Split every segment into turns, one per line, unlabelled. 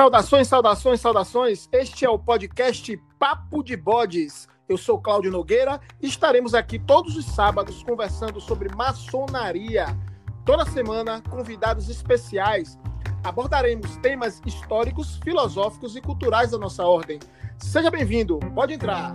Saudações, saudações, saudações. Este é o podcast Papo de Bodes. Eu sou Cláudio Nogueira e estaremos aqui todos os sábados conversando sobre maçonaria. Toda semana, convidados especiais. Abordaremos temas históricos, filosóficos e culturais da nossa ordem. Seja bem-vindo, pode entrar.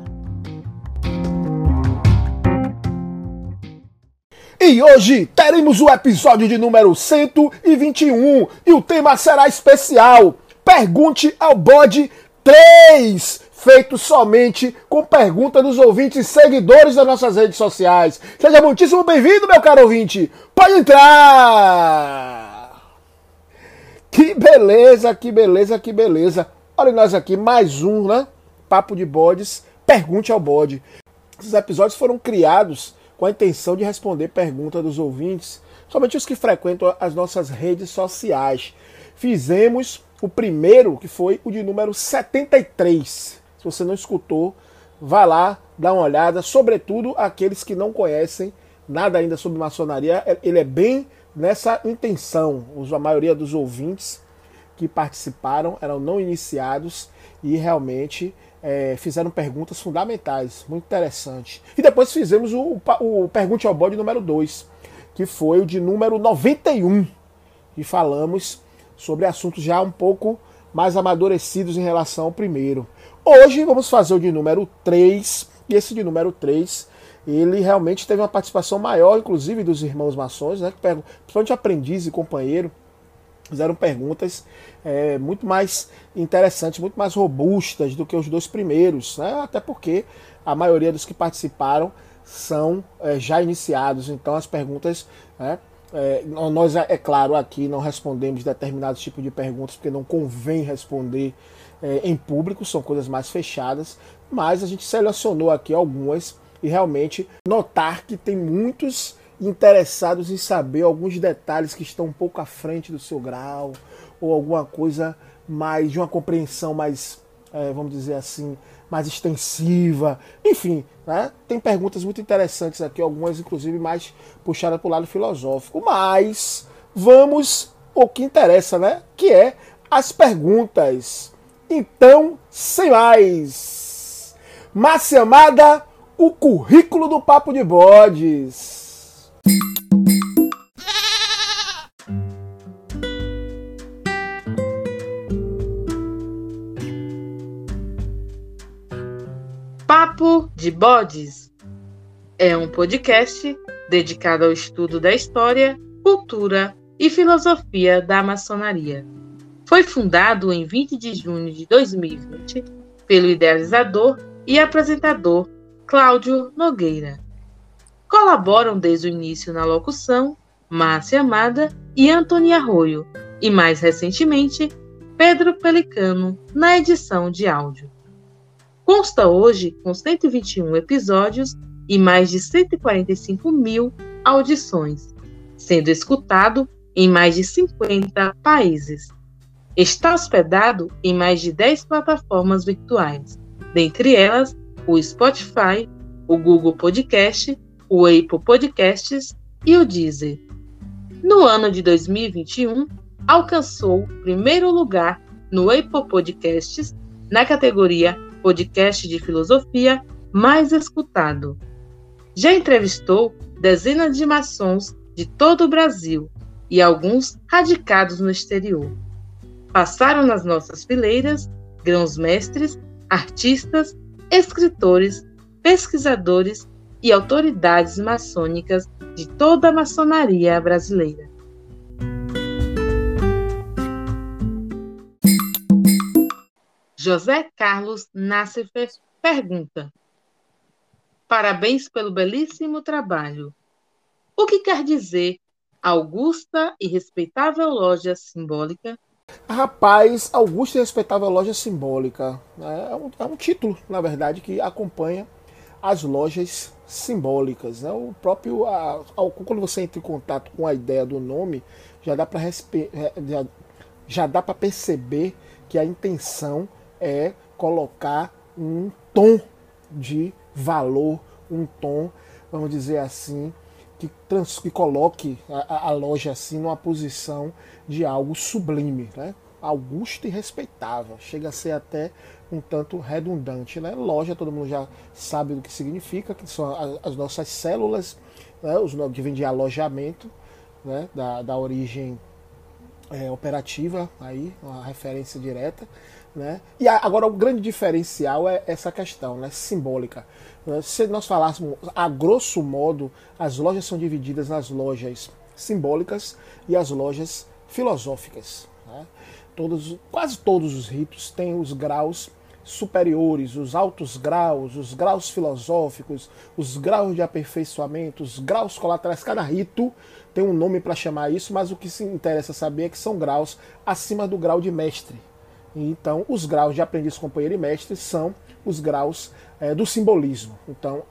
E hoje teremos o episódio de número 121 e o tema será especial. Pergunte ao bode 3, feito somente com pergunta dos ouvintes seguidores das nossas redes sociais. Seja muitíssimo bem-vindo, meu caro ouvinte. Pode entrar! Que beleza, que beleza, que beleza. Olha nós aqui, mais um, né? Papo de bodes. Pergunte ao bode. Esses episódios foram criados com a intenção de responder perguntas dos ouvintes, somente os que frequentam as nossas redes sociais. Fizemos o primeiro, que foi o de número 73. Se você não escutou, vá lá, dá uma olhada, sobretudo aqueles que não conhecem nada ainda sobre maçonaria, ele é bem nessa intenção. A maioria dos ouvintes que participaram eram não iniciados e realmente é, fizeram perguntas fundamentais, muito interessante. E depois fizemos o, o Pergunte ao Bode número 2, que foi o de número 91, e falamos sobre assuntos já um pouco mais amadurecidos em relação ao primeiro. Hoje vamos fazer o de número 3, e esse de número 3, ele realmente teve uma participação maior, inclusive dos irmãos maçons, né, principalmente aprendiz e companheiro, fizeram perguntas é, muito mais interessantes, muito mais robustas do que os dois primeiros, né, até porque a maioria dos que participaram são é, já iniciados, então as perguntas né, é, nós, é claro, aqui não respondemos determinados tipos de perguntas, porque não convém responder é, em público, são coisas mais fechadas, mas a gente selecionou aqui algumas e realmente notar que tem muitos interessados em saber alguns detalhes que estão um pouco à frente do seu grau, ou alguma coisa mais de uma compreensão mais, é, vamos dizer assim, mais extensiva. Enfim, né? tem perguntas muito interessantes aqui, algumas inclusive mais puxadas para o lado filosófico. Mas vamos ao que interessa, né? Que é as perguntas. Então, sem mais. Márcia Amada, o currículo do Papo de Bodes.
Papo de Bodes é um podcast dedicado ao estudo da história, cultura e filosofia da maçonaria. Foi fundado em 20 de junho de 2020 pelo idealizador e apresentador Cláudio Nogueira. Colaboram desde o início na locução Márcia Amada e Antônio Arroio, e mais recentemente Pedro Pelicano na edição de áudio. Consta hoje com 121 episódios e mais de 145 mil audições, sendo escutado em mais de 50 países. Está hospedado em mais de 10 plataformas virtuais, dentre elas o Spotify, o Google Podcast, o Apple Podcasts e o Deezer. No ano de 2021, alcançou primeiro lugar no Apple Podcasts na categoria podcast de filosofia mais escutado. Já entrevistou dezenas de maçons de todo o Brasil e alguns radicados no exterior. Passaram nas nossas fileiras grãos-mestres, artistas, escritores, pesquisadores e autoridades maçônicas de toda a maçonaria brasileira. José Carlos Nassif pergunta: Parabéns pelo belíssimo trabalho. O que quer dizer Augusta e respeitável loja simbólica?
Rapaz, Augusta e respeitável loja simbólica né? é um, é um título, na verdade, que acompanha as lojas simbólicas. Né? O próprio, a, a, quando você entra em contato com a ideia do nome, já dá para já, já para perceber que a intenção é colocar um tom de valor, um tom, vamos dizer assim, que, trans, que coloque a, a, loja assim numa posição de algo sublime, né? augusta e respeitável. Chega a ser até um tanto redundante. Né? Loja, todo mundo já sabe do que significa, que são as nossas células, né? os que vem de alojamento, né? da, da origem é, operativa, aí, uma referência direta. Né? E agora o grande diferencial é essa questão né? simbólica. Se nós falássemos a grosso modo, as lojas são divididas nas lojas simbólicas e as lojas filosóficas. Né? Todos, quase todos os ritos têm os graus superiores, os altos graus, os graus filosóficos, os graus de aperfeiçoamento, os graus colaterais. Cada rito tem um nome para chamar isso, mas o que se interessa saber é que são graus acima do grau de mestre. Então, os graus de aprendiz, companheiro e mestre são os graus é, do simbolismo. Então,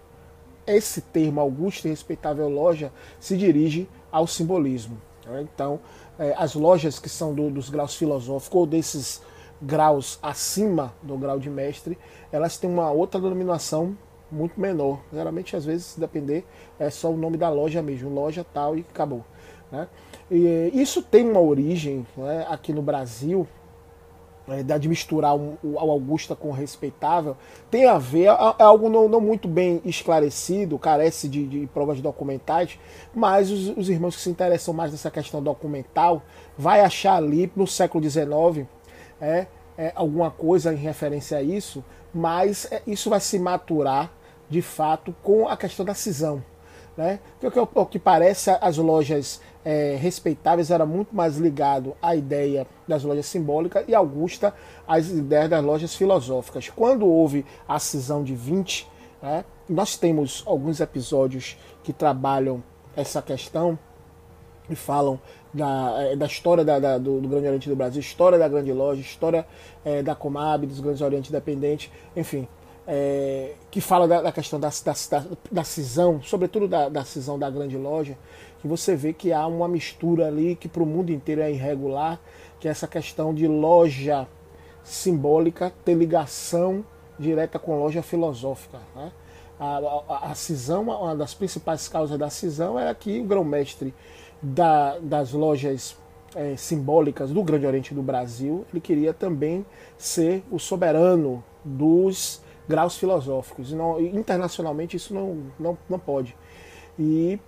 esse termo augusto e respeitável loja se dirige ao simbolismo. Né? Então, é, as lojas que são do, dos graus filosóficos ou desses graus acima do grau de mestre, elas têm uma outra denominação muito menor. Geralmente, às vezes, depender, é só o nome da loja mesmo, loja tal e acabou. Né? E, isso tem uma origem né, aqui no Brasil, é, de misturar um, o Augusta com o respeitável, tem a ver, é, é algo não, não, muito bem esclarecido, carece de, de provas documentais, mas os, os, irmãos que se interessam mais nessa questão documental vai achar ali no século XIX é, é, alguma coisa em referência a isso, mas é, isso vai se maturar de fato com a questão da cisão. Né? O que, o que parece as lojas é, respeitáveis era muito mais ligado à ideia das lojas simbólicas e Augusta às ideias das lojas filosóficas. Quando houve a cisão de 20, né, nós temos alguns episódios que trabalham essa questão e falam da, é, da história da, da, do, do, Grande Oriente do Brasil, história da Grande Loja, história é, da Comab, dos Grandes Orientes Independentes, enfim, é, que fala da, da questão da, da, da, cisão, sobretudo da, da cisão da grande loja, que você vê que há uma mistura ali que para o mundo inteiro é irregular, que é essa questão de loja simbólica ter ligação direta com loja filosófica. Né? A, a, a, cisão, uma das principais causas da cisão era que o grão-mestre da, das lojas é, simbólicas do Grande Oriente do Brasil, ele queria também ser o soberano dos graus filosóficos. E não, internacionalmente isso não, não, não pode. E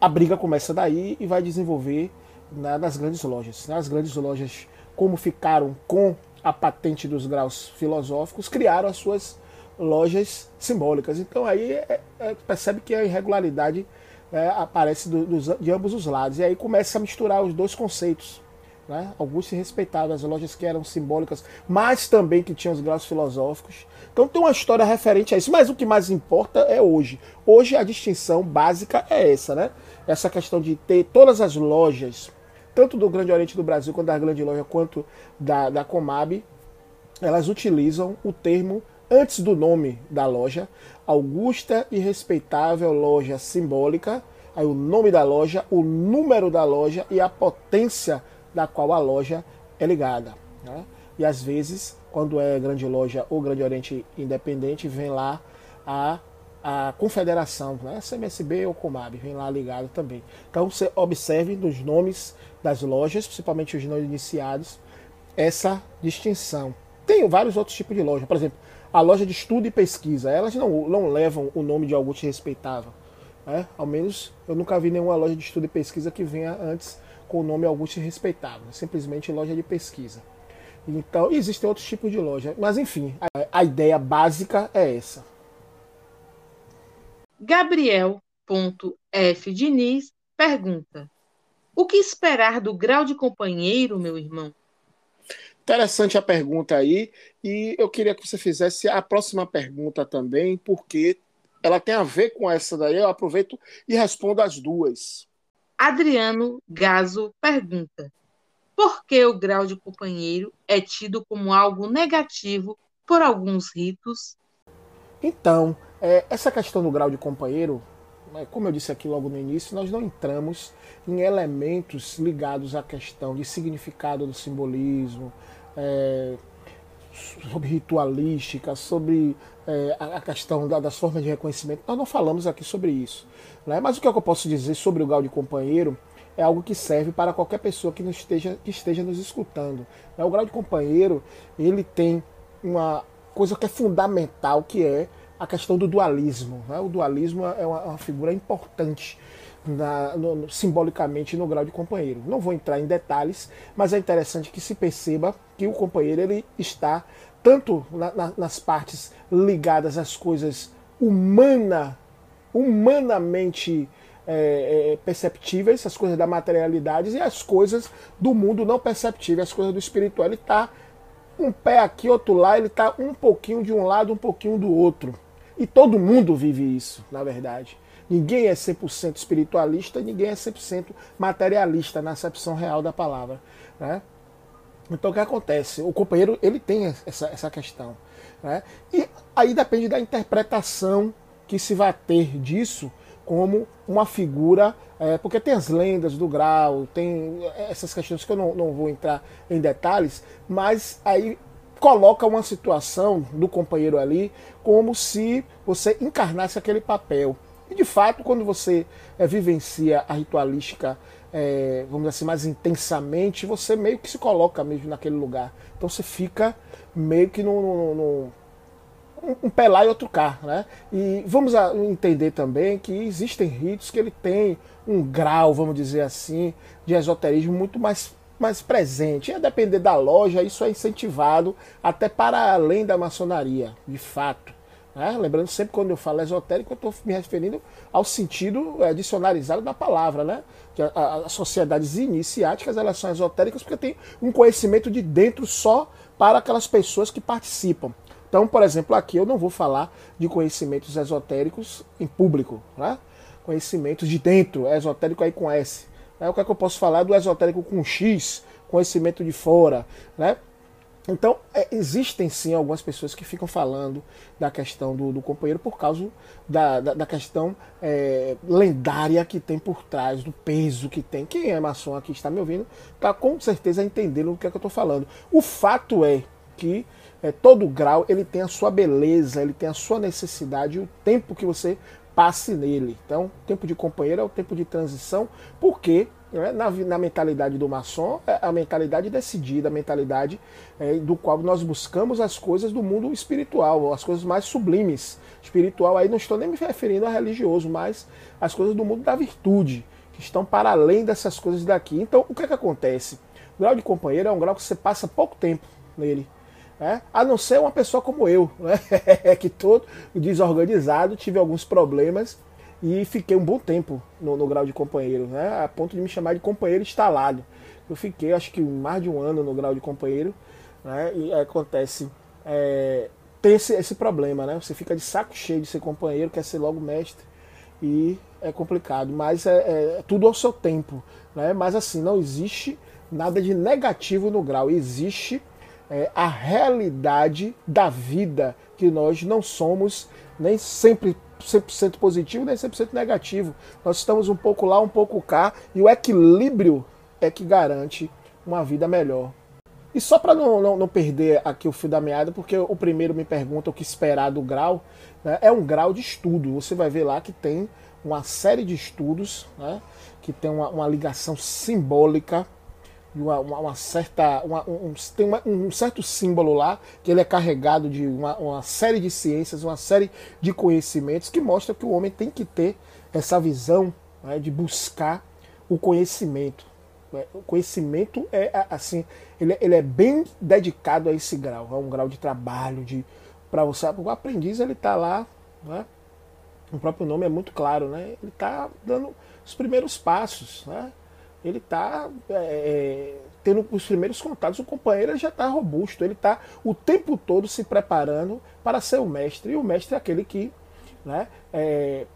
a briga começa daí e vai desenvolver né, nas grandes lojas. Nas grandes lojas, como ficaram com a patente dos graus filosóficos, criaram as suas lojas simbólicas. Então aí é, é, percebe que a irregularidade é, aparece do, de ambos os lados. E aí começa a misturar os dois conceitos né? Augusto se respeitava, as lojas que eram simbólicas, mas também que tinham os graus filosóficos. Então tem uma história referente a isso, mas o que mais importa é hoje. Hoje a distinção básica é essa, né? Essa questão de ter todas as lojas, tanto do Grande Oriente do Brasil, quanto da Grande Loja, quanto da, da Comab, elas utilizam o termo antes do nome da loja, Augusta e Respeitável Loja Simbólica, aí o nome da loja, o número da loja e a potência da qual a loja é ligada. Né? E às vezes, quando é grande loja ou grande oriente independente, vem lá a, a confederação, né? CMSB ou Comab, vem lá ligado também. Então você observe nos nomes das lojas, principalmente os não iniciados, essa distinção. Tem vários outros tipos de loja, por exemplo, a loja de estudo e pesquisa, elas não, não levam o nome de algo respeitável. Né? Ao menos eu nunca vi nenhuma loja de estudo e pesquisa que venha antes com o nome Augusto Respeitável, simplesmente loja de pesquisa. Então, existem outros tipos de loja, mas enfim, a, a ideia básica é essa.
Gabriel.f. Diniz pergunta: O que esperar do grau de companheiro, meu irmão?
Interessante a pergunta aí, e eu queria que você fizesse a próxima pergunta também, porque ela tem a ver com essa daí. Eu aproveito e respondo as duas.
Adriano Gaso pergunta: por que o grau de companheiro é tido como algo negativo por alguns ritos?
Então, é, essa questão do grau de companheiro, né, como eu disse aqui logo no início, nós não entramos em elementos ligados à questão de significado do simbolismo, é, sobre ritualística, sobre é, a questão da, das formas de reconhecimento. Nós não falamos aqui sobre isso. Né? Mas o que, é que eu posso dizer sobre o grau de companheiro é algo que serve para qualquer pessoa que, esteja, que esteja nos escutando. Né? O grau de companheiro ele tem uma coisa que é fundamental, que é a questão do dualismo. Né? O dualismo é uma, uma figura importante na, no, simbolicamente no grau de companheiro. Não vou entrar em detalhes, mas é interessante que se perceba que o companheiro ele está tanto na, na, nas partes ligadas às coisas humana, humanamente é, é, perceptíveis, as coisas da materialidade e as coisas do mundo não perceptíveis, as coisas do espiritual. Ele está um pé aqui, outro lá, ele está um pouquinho de um lado, um pouquinho do outro. E todo mundo vive isso, na verdade. Ninguém é 100% espiritualista, ninguém é 100% materialista na acepção real da palavra. Né? Então o que acontece? O companheiro ele tem essa, essa questão. Né? E aí depende da interpretação que se vai ter disso como uma figura, é, porque tem as lendas do grau, tem essas questões que eu não, não vou entrar em detalhes, mas aí coloca uma situação do companheiro ali como se você encarnasse aquele papel. E de fato, quando você é, vivencia a ritualística, é, vamos dizer assim, mais intensamente, você meio que se coloca mesmo naquele lugar. Então você fica meio que no, no, no um pé lá e outro cá, né? E vamos entender também que existem ritos que ele tem um grau, vamos dizer assim, de esoterismo muito mais, mais presente. E a depender da loja, isso é incentivado até para além da maçonaria, de fato. Né? Lembrando sempre quando eu falo esotérico, eu estou me referindo ao sentido é, dicionarizado da palavra, né? Que as sociedades iniciáticas elas são esotéricas porque tem um conhecimento de dentro só para aquelas pessoas que participam. Então, por exemplo, aqui eu não vou falar de conhecimentos esotéricos em público, né? conhecimentos de dentro, esotérico aí com S. Né? O que é que eu posso falar do esotérico com X, conhecimento de fora, né? Então, é, existem sim algumas pessoas que ficam falando da questão do, do companheiro por causa da, da, da questão é, lendária que tem por trás, do peso que tem. Quem é maçom aqui está me ouvindo, está com certeza entendendo o que é que eu estou falando. O fato é que é, todo grau ele tem a sua beleza, ele tem a sua necessidade o tempo que você passe nele. Então, tempo de companheiro é o tempo de transição, porque né, na, na, mentalidade do maçom é a mentalidade decidida, a mentalidade é, do qual nós buscamos as coisas do mundo espiritual, as coisas mais sublimes. Espiritual aí não estou nem me referindo a religioso, mas as coisas do mundo da virtude, que estão para além dessas coisas daqui. Então, o que é que acontece? O grau de companheiro é um grau que você passa pouco tempo nele. Né? A não ser uma pessoa como eu, né? que todo desorganizado, tive alguns problemas e fiquei um bom tempo no, no, grau de companheiro, né? a ponto de me chamar de companheiro instalado. Eu fiquei acho que mais de um ano no grau de companheiro né? e acontece. É, tem esse, esse problema, né? Você fica de saco cheio de ser companheiro, quer ser logo mestre e é complicado, mas é, é tudo ao seu tempo, né? Mas assim, não existe nada de negativo no grau, existe é, a realidade da vida, que nós não somos nem sempre 100% positivo, nem 100% negativo. Nós estamos um pouco lá, um pouco cá, e o equilíbrio é que garante uma vida melhor. E só para não, não, não, perder aqui o fio da meada, porque o primeiro me pergunta o que esperar do grau, né, é um grau de estudo. Você vai ver lá que tem uma série de estudos, né, que tem uma, uma ligação simbólica uma, uma, uma certa. Uma, um, tem um certo símbolo lá, que ele é carregado de uma, uma série de ciências, uma série de conhecimentos que mostra que o homem tem que ter essa visão né, de buscar o conhecimento. Né. O conhecimento é assim, ele, ele é bem dedicado a esse grau, é um grau de trabalho, de para você, o aprendiz ele está lá, né? o próprio nome é muito claro, né? Ele está dando os primeiros passos, né? Ele está é, é, tendo os primeiros contatos, o companheiro já está robusto, ele está o tempo todo se preparando para ser o mestre, e o mestre é aquele que né, é,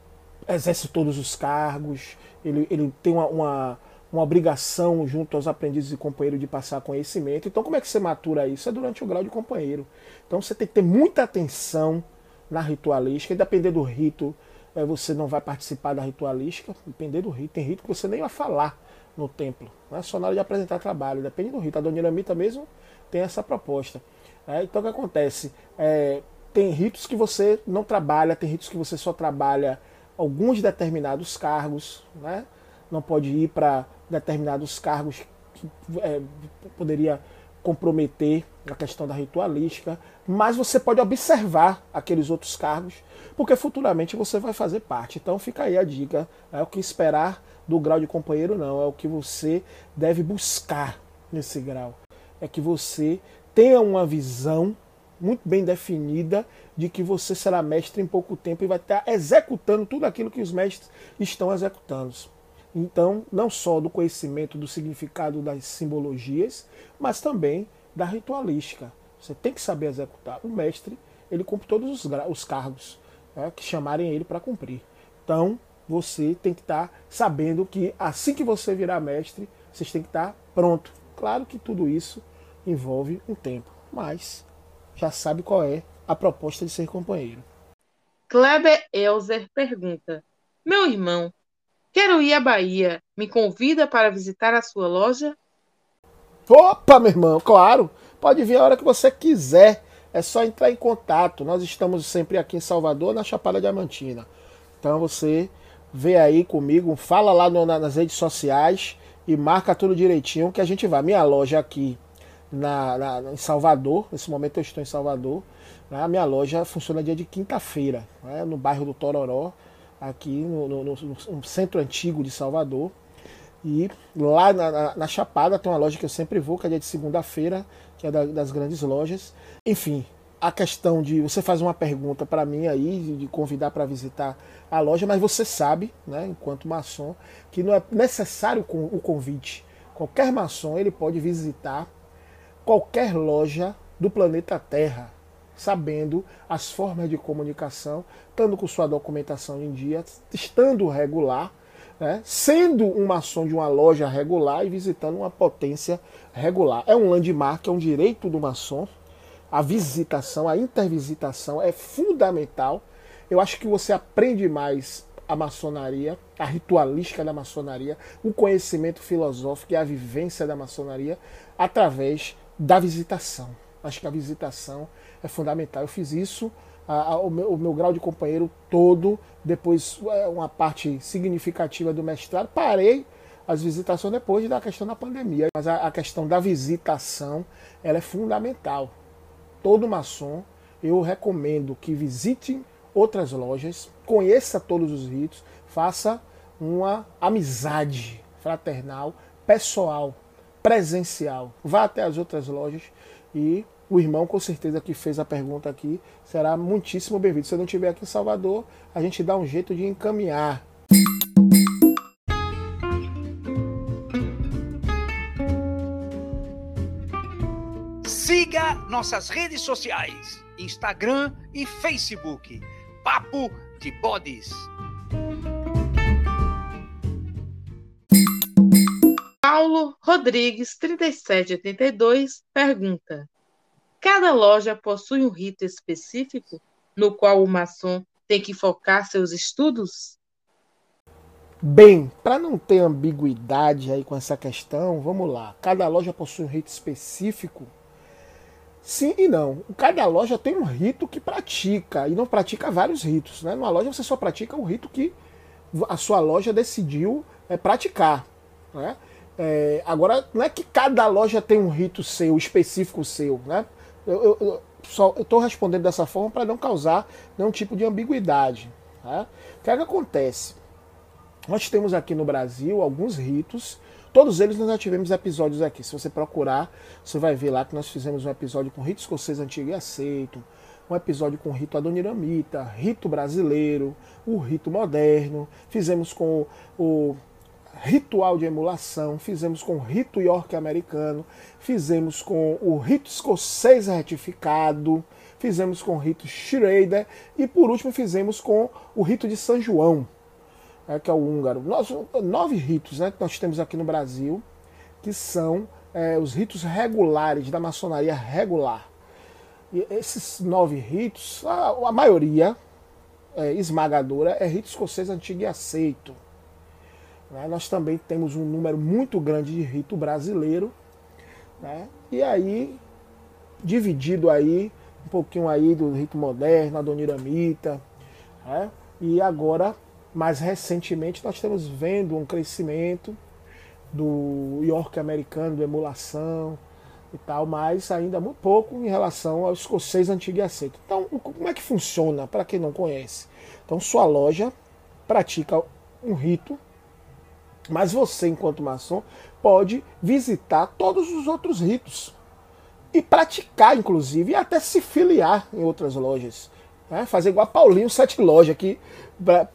exerce todos os cargos, ele, ele tem uma, uma, uma, obrigação junto aos aprendizes e companheiros de passar conhecimento. Então, como é que você matura isso? É durante o grau de companheiro. Então, você tem que ter muita atenção na ritualística, e depender do rito, é, você não vai participar da ritualística, depender do rito. Tem rito que você nem vai falar no templo. É na hora de apresentar trabalho, depende do rito. A Dona Iramita mesmo tem essa proposta. É, então o que acontece? É, tem ritos que você não trabalha, tem ritos que você só trabalha alguns determinados cargos, né? não pode ir para determinados cargos que é, poderia comprometer a questão da ritualística, mas você pode observar aqueles outros cargos, porque futuramente você vai fazer parte. Então fica aí a dica, é o que esperar do grau de companheiro não, é o que você deve buscar nesse grau. É que você tenha uma visão muito bem definida de que você será mestre em pouco tempo e vai estar executando tudo aquilo que os mestres estão executando. Então, não só do conhecimento do significado das simbologias, mas também da ritualística. Você tem que saber executar. O mestre, ele cumpre todos os, os cargos né, que chamarem ele para cumprir. Então, você tem que estar tá sabendo que assim que você virar mestre, vocês têm que estar tá pronto. Claro que tudo isso envolve um tempo, mas já sabe qual é a proposta de ser companheiro.
Kleber Elzer pergunta: Meu irmão, quero ir à Bahia. Me convida para visitar a sua loja?
Opa, meu irmão, claro. Pode vir a hora que você quiser. É só entrar em contato. Nós estamos sempre aqui em Salvador, na Chapada Diamantina. Então você vê aí comigo, fala lá no, nas redes sociais e marca tudo direitinho que a gente vai. Minha loja aqui na, na, em Salvador, nesse momento eu estou em Salvador. Né? A minha loja funciona dia de quinta-feira, né? no bairro do Tororó, aqui no, no, no, centro antigo de Salvador. E lá na, na, Chapada tem uma loja que eu sempre vou, que é dia de segunda-feira, que é da, das grandes lojas. Enfim, a questão de você faz uma pergunta para mim aí, de convidar para visitar a loja, mas você sabe, né, enquanto maçom, que não é necessário o convite. Qualquer maçom ele pode visitar qualquer loja do planeta Terra, sabendo as formas de comunicação, estando com sua documentação em dia, estando regular, né, sendo um maçom de uma loja regular e visitando uma potência regular. É um landmark, é um direito do maçom. A visitação, a intervisitação é fundamental. Eu acho que você aprende mais a maçonaria, a ritualística da maçonaria, o conhecimento filosófico e a vivência da maçonaria através da visitação. Acho que a visitação é fundamental. Eu fiz isso, a, a, o, meu, o, meu, grau de companheiro todo, depois é, uma parte significativa do mestrado, parei as visitações depois da questão da pandemia. Mas a, a questão da visitação ela é fundamental. Todo maçom, eu recomendo que visite outras lojas, conheça todos os ritos, faça uma amizade fraternal, pessoal presencial. Vá até as outras lojas e o irmão, com certeza, que fez a pergunta aqui, será muitíssimo bem-vindo. Se eu não estiver aqui em Salvador, a gente dá um jeito de encaminhar.
Siga nossas redes sociais: Instagram e Facebook. Papo de Bodes.
Paulo Rodrigues, 3782, pergunta: Cada loja possui um rito específico no qual o maçom tem que focar seus estudos?
Bem, para não ter ambiguidade aí com essa questão, vamos lá. Cada loja possui um rito específico? Sim e não. Cada loja tem um rito que pratica e não pratica vários ritos. Né? Numa loja você só pratica o rito que a sua loja decidiu é, praticar. Né? É, agora, não é que cada loja tem um rito seu, específico seu, né? Eu, eu, eu estou respondendo dessa forma para não causar nenhum tipo de ambiguidade. Tá? O que, é que acontece? Nós temos aqui no Brasil alguns ritos, todos eles nós já tivemos episódios aqui. Se você procurar, você vai ver lá que nós fizemos um episódio com rito escocês antigo e aceito, um episódio com rito adoniramita, rito brasileiro, o rito moderno, fizemos com o ritual de emulação, fizemos com o rito York americano, fizemos com o rito escocês retificado, fizemos com o rito Schrader e por último fizemos com o rito de São João, é, que é o húngaro. Nós, nove ritos né, que nós temos aqui no Brasil, que são é, os ritos regulares da maçonaria regular. E esses nove ritos, a, a maioria é, esmagadora é rito escocês antigo e aceito. Né? Nós também temos um número muito grande de rito brasileiro. Né? E aí, dividido aí, um pouquinho aí do rito moderno, adoniramita. Né? E agora, mais recentemente, nós estamos vendo um crescimento do York americano, do emulação e tal, mas ainda muito pouco em relação ao escocês antigo e aceito. Então, como é que funciona para quem não conhece? Então, sua loja pratica um rito, mas você, enquanto maçom, pode visitar todos os outros ritos e praticar, inclusive, e até se filiar em outras lojas. Né? Fazer igual a Paulinho Sete Loja, que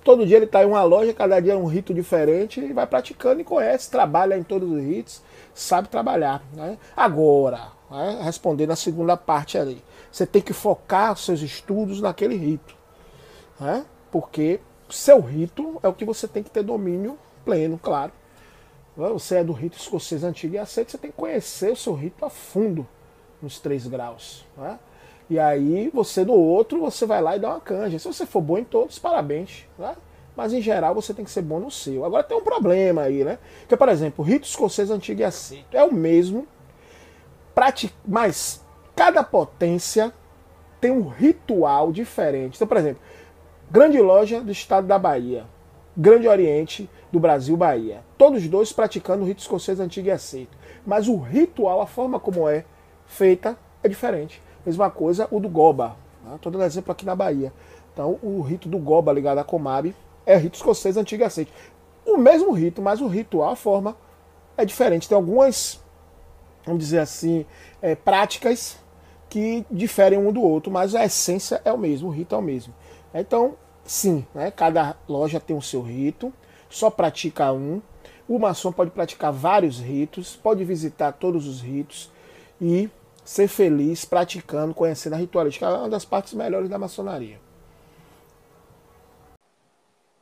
todo dia ele está em uma loja, cada dia é um rito diferente, e vai praticando e conhece, trabalha em todos os ritos, sabe trabalhar. Né? Agora, né? respondendo a segunda parte ali, você tem que focar seus estudos naquele rito. Né? Porque seu rito é o que você tem que ter domínio pleno, claro. Você é do rito escocês antigo e aceito, você tem que conhecer o seu rito a fundo nos três graus. Né? E aí você no outro, você vai lá e dá uma canja. Se você for bom em todos, parabéns. Né? Mas em geral você tem que ser bom no seu. Agora tem um problema aí, né? Que, por exemplo, o rito escocês antigo e aceito é o mesmo, mas cada potência tem um ritual diferente. Então, por exemplo, Grande Loja do Estado da Bahia, Grande Oriente do Brasil, Bahia. Todos dois praticando o rito escocês antigo e aceito. Mas o ritual, a forma como é feita, é diferente. Mesma coisa o do Goba. Estou né? dando exemplo aqui na Bahia. Então, o rito do Goba ligado à Comab é rito escocês antigo e aceite. O mesmo rito, mas o ritual, a forma é diferente. Tem algumas, vamos dizer assim, é, práticas que diferem um do outro, mas a essência é o mesmo, o rito é o mesmo. Então, sim, né, cada loja tem o seu rito, só pratica um. O maçom pode praticar vários ritos, pode visitar todos os ritos e ser feliz praticando, conhecendo a ritualística. É uma das partes melhores da maçonaria.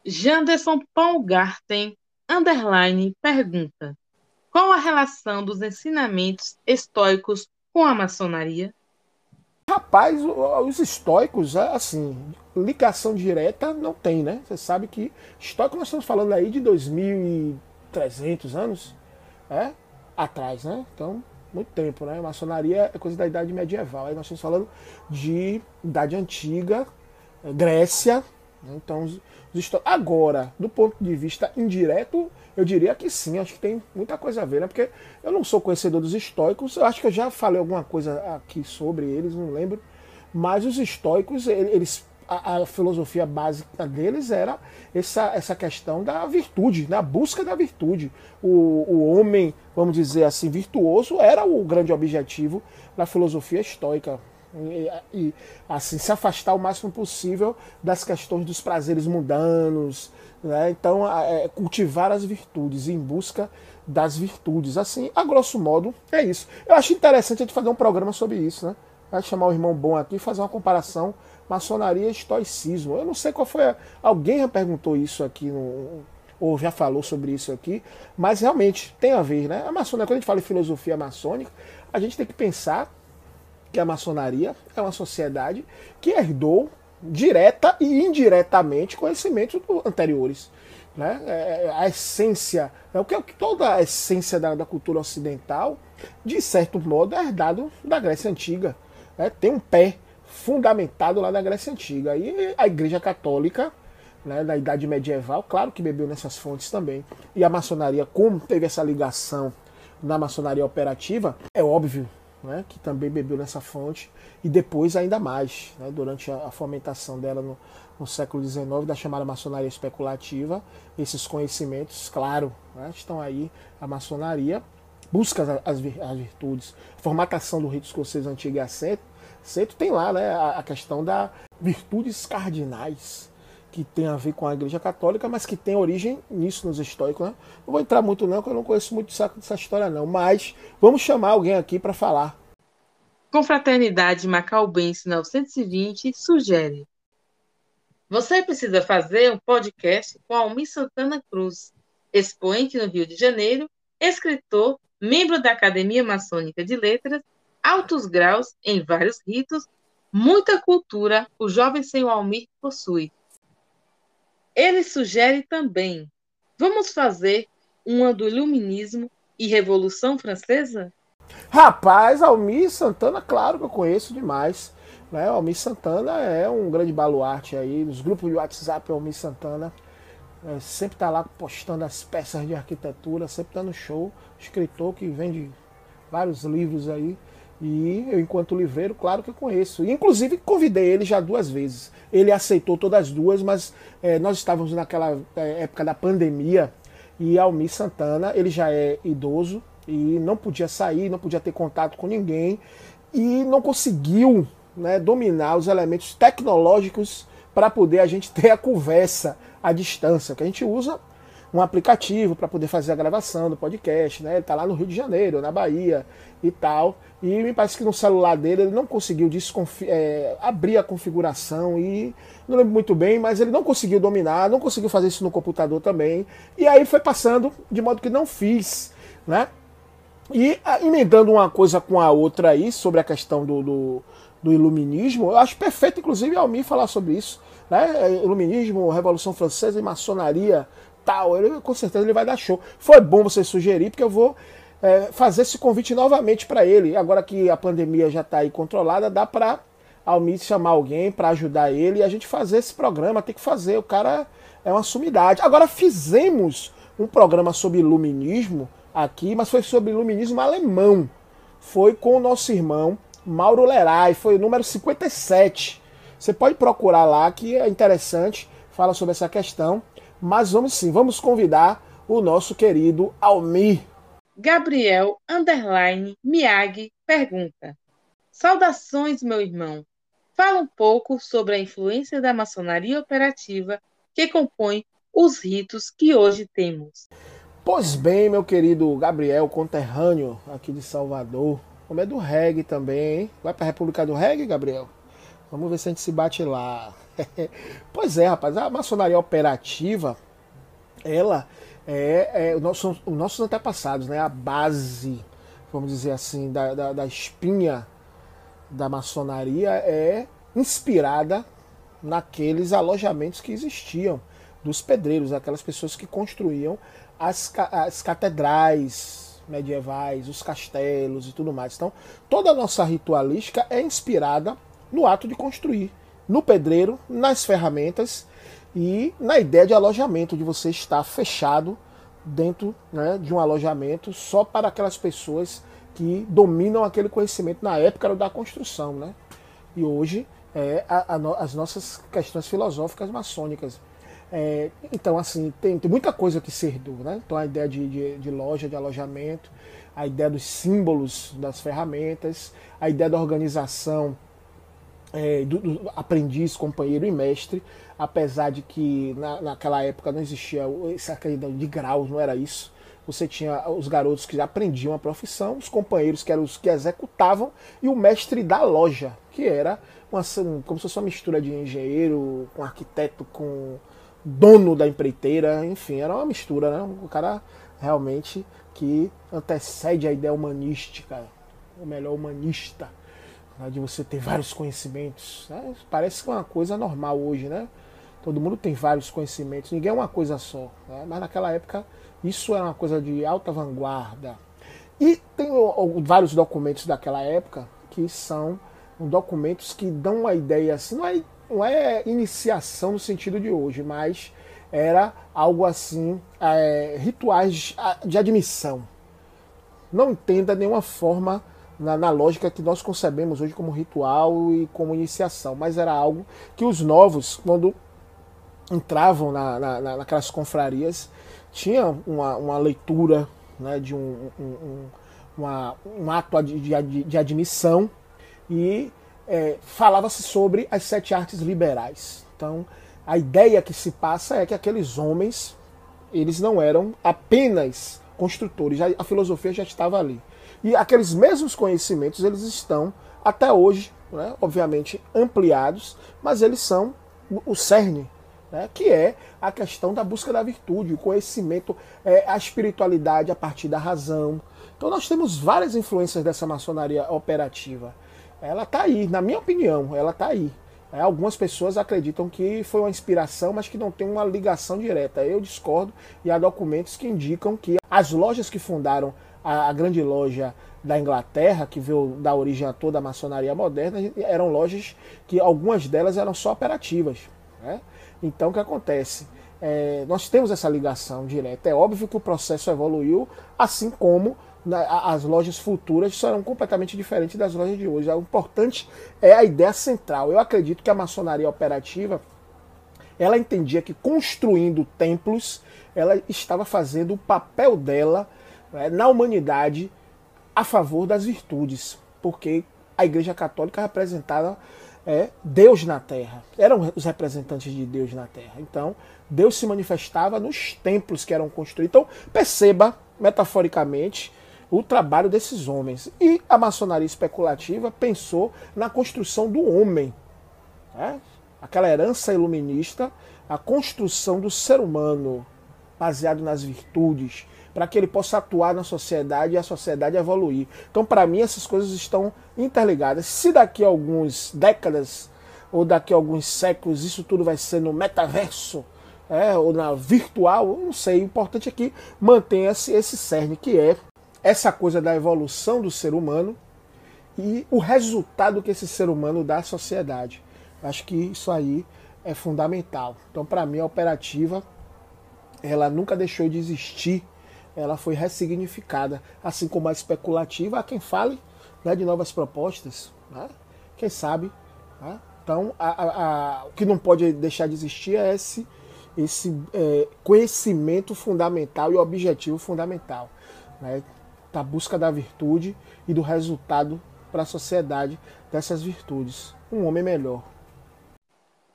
Janderson Paulgarten, underline, pergunta. Qual a relação dos ensinamentos estoicos com a maçonaria?
Rapaz, os estoicos, é assim, ligação direta não tem, né? Você sabe que estoico nós estamos falando aí de 2.300 anos é, atrás, né? Então, muito tempo, né? Maçonaria é coisa da idade medieval. Aí nós estamos falando de idade antiga, eh, Grécia. Né? Então, os, os agora, do ponto de vista indireto, eu diria que sim, acho que tem muita coisa a ver, né? Porque eu não sou conhecedor dos estoicos, eu acho que eu já falei alguma coisa aqui sobre eles, não lembro. Mas os estoicos, eles a, a, filosofia básica deles era essa, essa questão da virtude, da busca da virtude. O, o homem, vamos dizer assim, virtuoso era o grande objetivo da filosofia estoica. E, e, assim se afastar o máximo possível das questões dos prazeres mundanos, né? então é, cultivar as virtudes em busca das virtudes. Assim, a grosso modo é isso. Eu acho interessante a gente fazer um programa sobre isso, né? Vai chamar o irmão bom aqui e fazer uma comparação maçonaria e estoicismo. Eu não sei qual foi. A... Alguém já perguntou isso aqui, no... ou já falou sobre isso aqui, mas realmente tem a ver, né? A maçonaria, quando a gente fala em filosofia maçônica, a gente tem que pensar que a maçonaria é uma sociedade que herdou direta e indiretamente conhecimentos anteriores. Né? É, é, a essência, é o que toda a essência da, da cultura ocidental, de certo modo, é herdado da Grécia Antiga. Né? Tem um pé fundamentado lá na Grécia Antiga. E a Igreja Católica, né, da Idade Medieval, claro que bebeu nessas fontes também. E a maçonaria, como teve essa ligação na maçonaria operativa, é óbvio né, que também bebeu nessa fonte. E depois ainda mais, né, durante a, a, fomentação dela no, no século XIX, da chamada maçonaria especulativa, esses conhecimentos, claro, né, estão aí a maçonaria busca as, as, virtudes, formatação do rito escocês antigo e assento, Seito tem lá né, a, questão da virtudes cardinais, que tem a ver com a Igreja Católica, mas que tem origem nisso nos estoicos. Né? Não vou entrar muito não, porque eu não conheço muito dessa história não, mas vamos chamar alguém aqui para falar.
Confraternidade Macaubense 920 sugere. Você precisa fazer um podcast com Almir Santana Cruz, expoente no Rio de Janeiro, escritor, membro da Academia Maçônica de Letras altos graus em vários ritos, muita cultura o jovem senhor Almir possui. Ele sugere também: vamos fazer uma do Iluminismo e Revolução Francesa?
Rapaz, Almir Santana, claro que eu conheço demais. Né? Almir Santana é um grande baluarte aí, nos grupos de WhatsApp Almir Santana é, sempre está lá postando as peças de arquitetura, sempre dando show. Escritor que vende vários livros aí. E eu, enquanto livreiro, claro que eu conheço. Inclusive, convidei ele já duas vezes. Ele aceitou todas as duas, mas é, nós estávamos naquela é, época da pandemia e Almir Santana, ele já é idoso e não podia sair, não podia ter contato com ninguém e não conseguiu né, dominar os elementos tecnológicos para poder a gente ter a conversa à distância, que a gente usa um aplicativo para poder fazer a gravação do podcast, né? Ele está lá no Rio de Janeiro, na Bahia e tal. E me parece que no celular dele ele não conseguiu é, abrir a configuração e não lembro muito bem, mas ele não conseguiu dominar, não conseguiu fazer isso no computador também. E aí foi passando de modo que não fiz, né? E ah, emendando uma coisa com a outra aí sobre a questão do, do, do iluminismo, eu acho perfeito, inclusive, Almir falar sobre isso. Né? Iluminismo, Revolução Francesa e maçonaria tal. Ele, com certeza ele vai dar show. Foi bom você sugerir, porque eu vou é, fazer esse convite novamente para ele. Agora que a pandemia já está aí controlada, dá para Almir chamar alguém para ajudar ele e a gente fazer esse programa. Tem que fazer, o cara é uma sumidade. Agora fizemos um programa sobre iluminismo aqui, mas foi sobre iluminismo alemão. Foi com o nosso irmão Mauro Lerai, foi o número 57. Você pode procurar lá que é interessante, fala sobre essa questão. Mas vamos sim, vamos convidar o nosso querido Almir.
Gabriel Underline Miyagi pergunta: Saudações, meu irmão. Fala um pouco sobre a influência da maçonaria operativa que compõe os ritos que hoje temos.
Pois bem, meu querido Gabriel, conterrâneo aqui de Salvador. Como é do reggae também, hein? Vai para a República do Reggae, Gabriel? Vamos ver se a gente se bate lá. pois é, rapaz, a maçonaria operativa, ela é, é o nosso, os nossos antepassados, né? A base, vamos dizer assim, da, da, da espinha da maçonaria é inspirada naqueles alojamentos que existiam dos pedreiros, aquelas pessoas que construíam as, as catedrais medievais, os castelos e tudo mais. Então, toda a nossa ritualística é inspirada no ato de construir, no pedreiro, nas ferramentas e na ideia de alojamento, de você estar fechado dentro né, de um alojamento só para aquelas pessoas que dominam aquele conhecimento na época da construção. Né? E hoje é, a, a, as nossas questões filosóficas maçônicas. É, então, assim, tem, tem, muita coisa que se herdou, né? Então, a ideia de, de, de, loja, de alojamento, a ideia dos símbolos das ferramentas, a ideia da organização é, do, do, aprendiz, companheiro e mestre, apesar de que na, naquela época não existia essa questão de graus, não era isso. Você tinha os garotos que aprendiam a profissão, os companheiros que eram os que executavam, e o mestre da loja, que era uma, como se fosse uma mistura de engenheiro com arquiteto, com dono da empreiteira, enfim, era uma mistura, né? O cara realmente que antecede a ideia humanística, o melhor humanista, né? de você ter vários conhecimentos. Né? Parece que é uma coisa normal hoje, né? Todo mundo tem vários conhecimentos, ninguém é uma coisa só. Né? Mas naquela época isso era uma coisa de alta vanguarda. E tem vários documentos daquela época que são documentos que dão uma ideia assim, não é não é iniciação no sentido de hoje, mas era algo assim, é, rituais de admissão. Não entenda nenhuma forma na, na, lógica que nós concebemos hoje como ritual e como iniciação, mas era algo que os novos, quando entravam na, na, naquelas confrarias, tinha uma, uma leitura né, de um, um, um, uma, um ato de, de, de admissão e é, falava-se sobre as sete artes liberais. Então, a ideia que se passa é que aqueles homens, eles não eram apenas construtores, a filosofia já estava ali. E aqueles mesmos conhecimentos, eles estão até hoje, né, obviamente, ampliados, mas eles são o cerne, né, que é a questão da busca da virtude, o conhecimento, é, a espiritualidade a partir da razão. Então nós temos várias influências dessa maçonaria operativa ela está aí, na minha opinião, ela está aí. É, algumas pessoas acreditam que foi uma inspiração, mas que não tem uma ligação direta. Eu discordo e há documentos que indicam que as lojas que fundaram a, a grande loja da Inglaterra, que veio da origem a toda a maçonaria moderna, eram lojas que algumas delas eram só operativas. Né? Então o que acontece? é, nós temos essa ligação direta. É óbvio que o processo evoluiu, assim como né, as lojas futuras serão completamente diferentes das lojas de hoje. O importante é a ideia central. Eu acredito que a maçonaria operativa ela entendia que construindo templos, ela estava fazendo o papel dela né, na humanidade a favor das virtudes, porque a Igreja Católica representava é, Deus na Terra, eram os representantes de Deus na Terra. Então, Deus se manifestava nos templos que eram construídos. Então, perceba, metaforicamente, o trabalho desses homens. E a maçonaria especulativa pensou na construção do homem. Né? Aquela herança iluminista, a construção do ser humano, baseado nas virtudes, para que ele possa atuar na sociedade e a sociedade evoluir. Então, para mim, essas coisas estão interligadas. Se daqui a algumas décadas ou daqui a alguns séculos isso tudo vai ser no metaverso, é, ou na virtual, não sei. O importante é que mantenha-se esse cerne, que é essa coisa da evolução do ser humano e o resultado que esse ser humano dá à sociedade. Acho que isso aí é fundamental. Então, para mim, a operativa ela nunca deixou de existir, ela foi ressignificada, assim como a especulativa. Há quem fale né, de novas propostas, né? quem sabe. Né? Então, a, a, a, o que não pode deixar de existir é esse, esse é, conhecimento fundamental e objetivo fundamental. Né? da busca da virtude e do resultado para a sociedade dessas virtudes. Um homem melhor.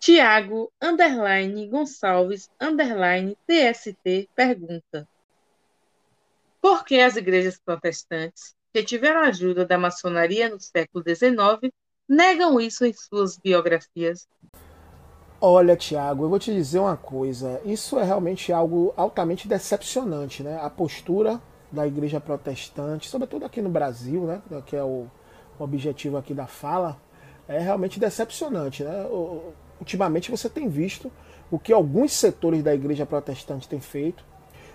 Tiago, underline, Gonçalves, underline, TST, pergunta. Por que as igrejas protestantes, que tiveram ajuda da maçonaria no século XIX, negam isso em suas biografias?
Olha, Tiago, eu vou te dizer uma coisa. Isso é realmente algo altamente decepcionante, né? A postura da igreja protestante, sobretudo aqui no Brasil, né, que é o objetivo aqui da fala, é realmente decepcionante. Né? Ultimamente você tem visto o que alguns setores da igreja protestante têm feito,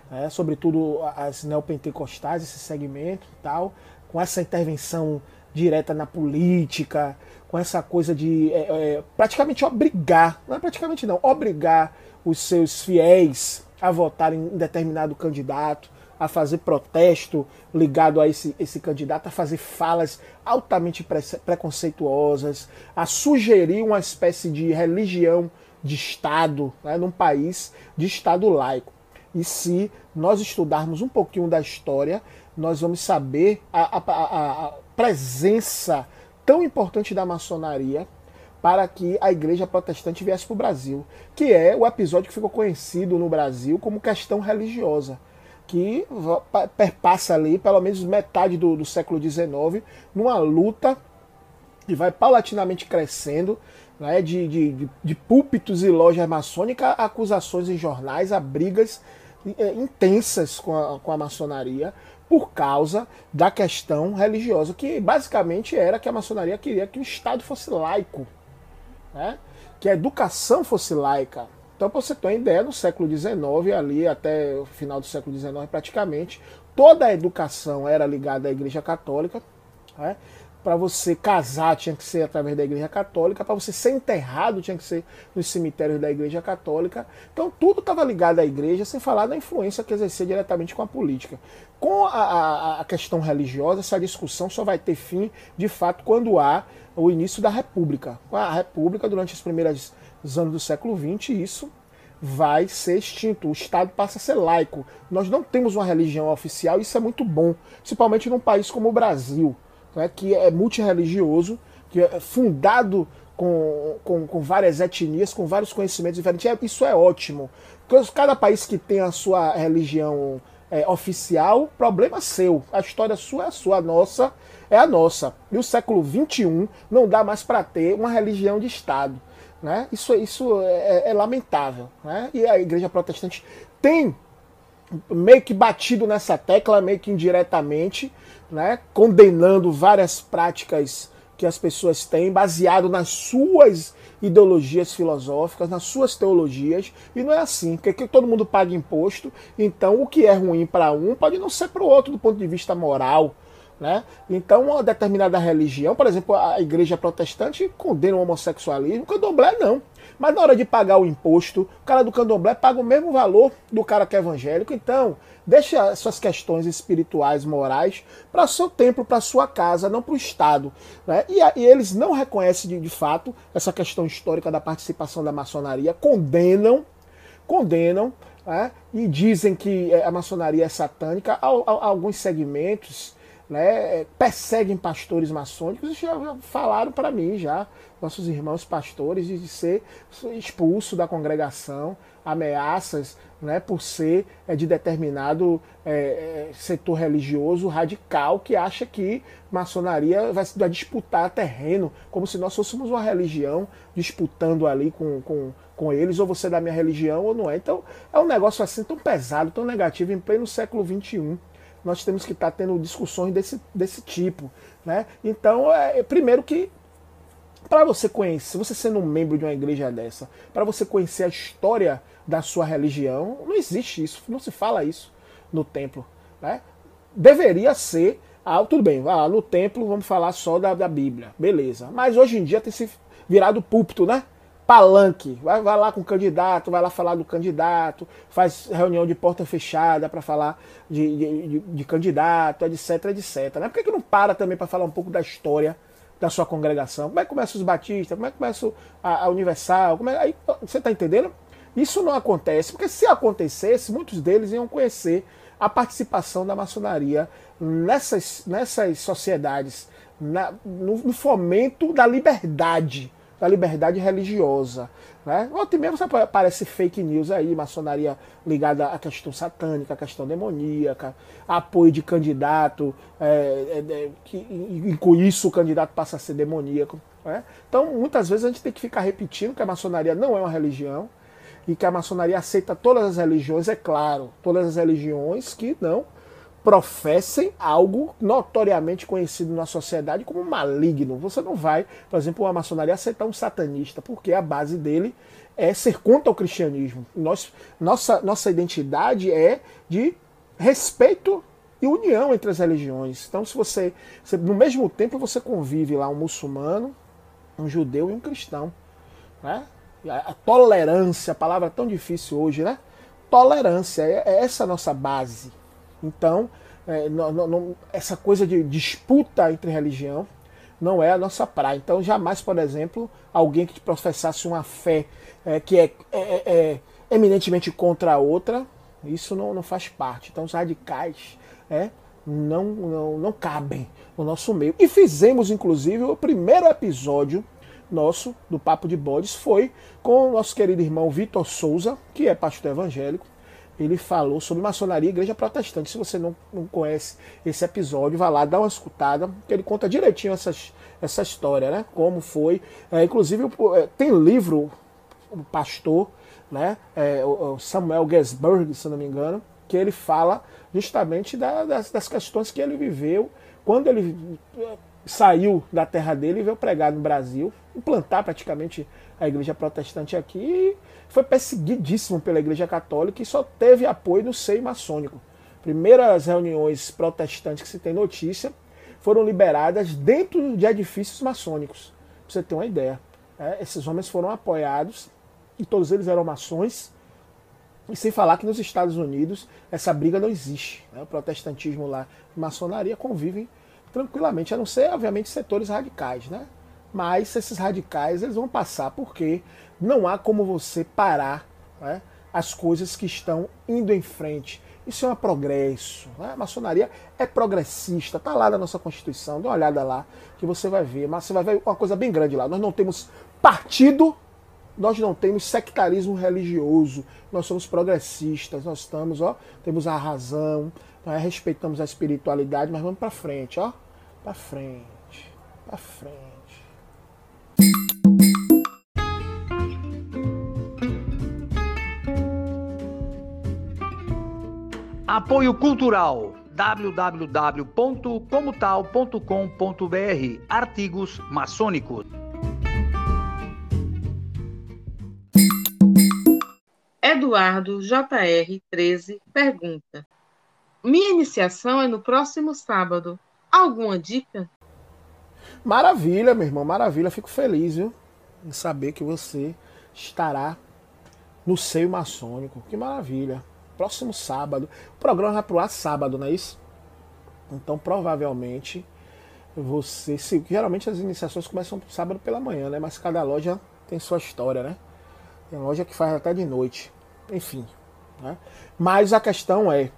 né, sobretudo as neopentecostais, esse segmento e tal, com essa intervenção direta na política, com essa coisa de é, é, praticamente obrigar, não é praticamente não, obrigar os seus fiéis a votarem em determinado candidato, a fazer protesto ligado a esse, esse candidato, a fazer falas altamente pre preconceituosas, a sugerir uma espécie de religião de Estado, né, num país de Estado laico. E se nós estudarmos um pouquinho da história, nós vamos saber a, a, a presença tão importante da maçonaria para que a igreja protestante viesse para o Brasil, que é o episódio que ficou conhecido no Brasil como questão religiosa que perpassa ali pelo menos metade do, do século XIX, numa luta que vai paulatinamente crescendo, né, de, de, de, púlpitos e lojas maçônicas, acusações em jornais, a brigas intensas com a, com a maçonaria por causa da questão religiosa, que basicamente era que a maçonaria queria que o Estado fosse laico, né, que a educação fosse laica. Então, para você ter uma ideia, no século XIX, ali até o final do século XIX praticamente, toda a educação era ligada à Igreja Católica. Né? Para você casar tinha que ser através da Igreja Católica, para você ser enterrado tinha que ser nos cemitérios da Igreja Católica. Então tudo estava ligado à Igreja, sem falar da influência que exercia diretamente com a política. Com a, a, a questão religiosa, essa discussão só vai ter fim, de fato, quando há o início da República. A República, durante as primeiras anos do século XX, isso vai ser extinto. O Estado passa a ser laico. Nós não temos uma religião oficial, isso é muito bom, principalmente num país como o Brasil, né, que é multireligioso, que é fundado com, com, com, várias etnias, com vários conhecimentos diferentes. É, isso é ótimo. Cada país que tem a sua religião é, oficial, problema seu. A história sua é a sua, a nossa é a nossa. E o século XXI não dá mais para ter uma religião de Estado. Né? Isso, isso é, é lamentável. Né? E a igreja protestante tem meio que batido nessa tecla, meio que indiretamente, né? condenando várias práticas que as pessoas têm, baseado nas suas ideologias filosóficas, nas suas teologias, e não é assim, porque todo mundo paga imposto, então o que é ruim para um pode não ser para o outro do ponto de vista moral, Né? Então, uma determinada religião, por exemplo, a igreja protestante condena o homossexualismo, o candomblé não. Mas na hora de pagar o imposto, o cara do candomblé paga o mesmo valor do cara que é evangélico. Então, deixa suas questões espirituais, morais, para seu templo, para sua casa, não para o Estado. Né? E, e, eles não reconhecem de, de fato essa questão histórica da participação da maçonaria, condenam, condenam né? e dizem que é, a maçonaria é satânica. Há, há alguns segmentos né, perseguem pastores maçônicos já falaram para mim já, nossos irmãos pastores, de ser expulso da congregação, ameaças né, por ser é, de determinado é, setor religioso radical que acha que maçonaria vai, vai disputar terreno, como se nós fôssemos uma religião disputando ali com, com, com eles, ou você é da minha religião ou não é. Então é um negócio assim tão pesado, tão negativo em pleno século XXI nós temos que estar tendo discussões desse, desse tipo. Né? Então, é, primeiro que para você conhecer, você sendo um membro de uma igreja dessa, para você conhecer a história da sua religião, não existe isso, não se fala isso no templo. Né? Deveria ser, ah, tudo bem, ah, no templo vamos falar só da, da Bíblia, beleza. Mas hoje em dia tem se virado púlpito, né? Palanque. Vai, vai, lá com o candidato, vai lá falar do candidato, faz reunião de porta fechada para falar de, de, de, candidato, etc, etc. Né? Por que, que não para também para falar um pouco da história da sua congregação? Como é que começa os batistas? Como é que começa a, a Universal? Como é, aí, você está entendendo? Isso não acontece, porque se acontecesse, muitos deles iam conhecer a participação da maçonaria nessas, nessas sociedades, na, no, no fomento da liberdade da liberdade religiosa. Né? Ontem mesmo aparece fake news aí, maçonaria ligada à questão satânica, à questão demoníaca, apoio de candidato, é, é, é, que, e com isso o candidato passa a ser demoníaco. Né? Então, muitas vezes a gente tem que ficar repetindo que a maçonaria não é uma religião e que a maçonaria aceita todas as religiões, é claro, todas as religiões que não professem algo notoriamente conhecido na sociedade como maligno. Você não vai, por exemplo, a maçonaria aceitar um satanista, porque a base dele é ser contra o cristianismo. Nós, nossa, nossa identidade é de respeito e união entre as religiões. Então, se você, você no mesmo tempo você convive lá um muçulmano, um judeu e um cristão, né? A, a tolerância, a palavra tão difícil hoje, né? Tolerância é, é essa a nossa base. Então, é, não, não, essa coisa de disputa entre religião não é a nossa praia. Então, jamais, por exemplo, alguém que professasse uma fé é, que é, é, é, é eminentemente contra a outra, isso não, não faz parte. Então, os radicais é, não, não, não cabem no nosso meio. E fizemos, inclusive, o primeiro episódio nosso do Papo de Bodes foi com o nosso querido irmão Vitor Souza, que é pastor evangélico ele falou sobre maçonaria e igreja protestante. Se você não, não conhece esse episódio, vá lá, dá uma escutada, que ele conta direitinho essas, essa história, né? Como foi. É, inclusive, é, tem livro, o pastor, né? É, o Samuel Gesberg, se não me engano, que ele fala justamente da, das, das questões que ele viveu quando ele saiu da terra dele e veio pregar no Brasil, implantar praticamente a igreja protestante aqui e foi perseguidíssimo pela igreja católica e só teve apoio no seio maçônico. Primeiras reuniões protestantes que se tem notícia foram liberadas dentro de edifícios maçônicos. Pra você ter uma ideia. É, esses homens foram apoiados e todos eles eram maçons. E sem falar que nos Estados Unidos essa briga não existe. Né? O protestantismo lá e maçonaria convivem tranquilamente, a não ser, obviamente, setores radicais. Né? mas esses radicais eles vão passar porque não há como você parar né, as coisas que estão indo em frente. Isso é um progresso. Né? A maçonaria é progressista, está lá na nossa Constituição, dá uma olhada lá que você vai ver. Mas você vai ver uma coisa bem grande lá. Nós não temos partido, nós não temos sectarismo religioso, nós somos progressistas, nós estamos, ó, temos a razão, né? respeitamos a espiritualidade, mas vamos para frente, ó, para frente, para frente.
Apoio Cultural www.comotal.com.br Artigos maçônicos.
Eduardo JR 13 pergunta: Minha iniciação é no próximo sábado. Alguma dica?
Maravilha, meu irmão, maravilha. Fico feliz, viu? Em saber que você estará no seio maçônico. Que maravilha. Próximo sábado. O programa vai pro ar sábado, não é isso? Então, provavelmente, você. Se, geralmente as iniciações começam sábado pela manhã, né? Mas cada loja tem sua história, né? Tem loja que faz até de noite. Enfim. Né? Mas a questão é.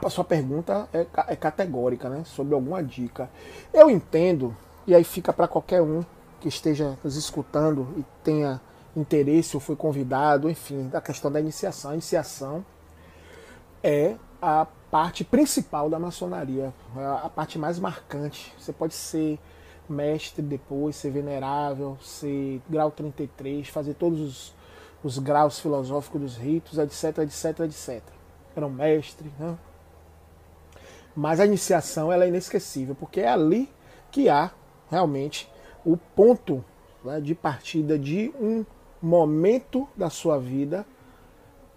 A sua pergunta é, é categórica, né? Sobre alguma dica. Eu entendo, e aí fica para qualquer um que esteja nos escutando e tenha interesse ou foi convidado, enfim, da questão da iniciação. A iniciação é a parte principal da maçonaria, a parte mais marcante. Você pode ser mestre depois, ser venerável, ser grau 33, fazer todos os, os graus filosóficos dos ritos, etc, etc, etc. Era um mestre, né? Mas a iniciação ela é inesquecível, porque é ali que há realmente o ponto né, de partida de um momento da sua vida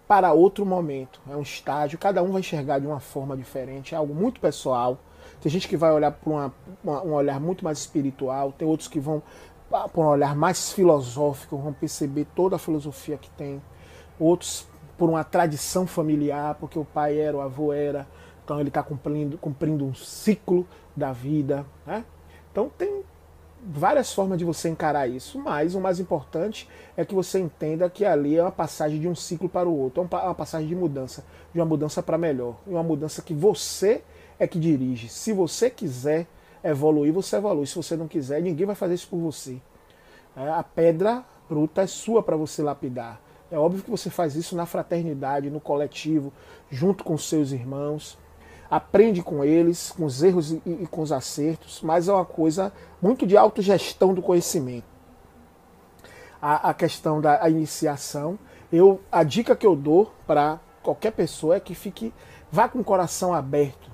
para outro momento. É um estágio, cada um vai enxergar de uma forma diferente, é algo muito pessoal. Tem gente que vai olhar uma, um olhar muito mais espiritual, tem outros que vão por um olhar mais filosófico, vão perceber toda a filosofia que tem. Outros por uma tradição familiar, porque o pai era, o avô era, então ele está cumprindo, cumprindo um ciclo da vida. Né? Então tem várias formas de você encarar isso, mas o mais importante é que você entenda que ali é uma passagem de um ciclo para o outro, é uma passagem de mudança, de uma mudança para melhor, uma mudança que você é que dirige. Se você quiser evoluir, você evolui. Se você não quiser, ninguém vai fazer isso por você. É, a pedra bruta é sua para você lapidar. É óbvio que você faz isso na fraternidade, no coletivo, junto com seus irmãos aprende com eles, com os erros e, e com os acertos, mas é uma coisa muito de autogestão do conhecimento. A, a questão da iniciação, eu, a dica que eu dou para qualquer pessoa é que fique, vá com o coração aberto,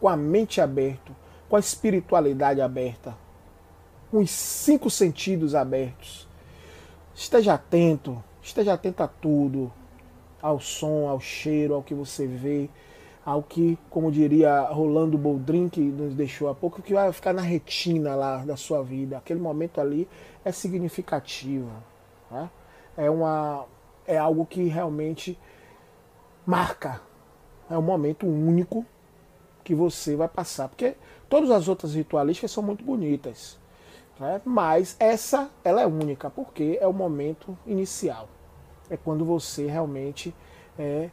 com a mente aberta, com a espiritualidade aberta, com os cinco sentidos abertos. Esteja atento, esteja atento a tudo, ao som, ao cheiro, ao que você vê, ao que, como diria Rolando Boldrin, que nos deixou há pouco, que vai ficar na retina lá da sua vida. Aquele momento ali é significativo. Né? É, uma, é algo que realmente marca. É um momento único que você vai passar. Porque todas as outras ritualísticas são muito bonitas. Né? Mas essa ela é única, porque é o momento inicial. É quando você realmente é,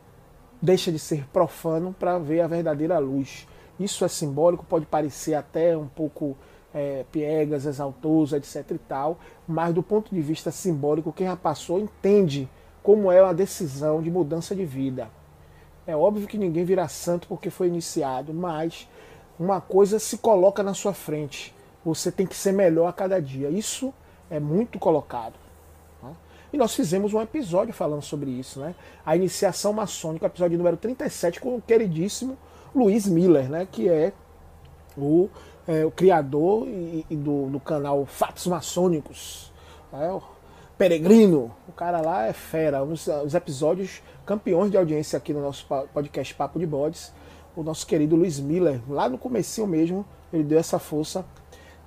deixa de ser profano para ver a verdadeira luz. Isso é simbólico, pode parecer até um pouco é, piegas, exaltoso, etc e tal, mas do ponto de vista simbólico, quem já passou entende como é uma decisão de mudança de vida. É óbvio que ninguém virá santo porque foi iniciado, mas uma coisa se coloca na sua frente. Você tem que ser melhor a cada dia. Isso é muito colocado. E nós fizemos um episódio falando sobre isso, né? A iniciação maçônica, episódio número 37, com o queridíssimo Luiz Miller, né? Que é o, é, o criador e, e do, do, canal Fatos Maçônicos. É, o Peregrino, o cara lá é fera. Um dos, os episódios campeões de audiência aqui no nosso podcast Papo de Bodes. O nosso querido Luiz Miller, lá no comecinho mesmo, ele deu essa força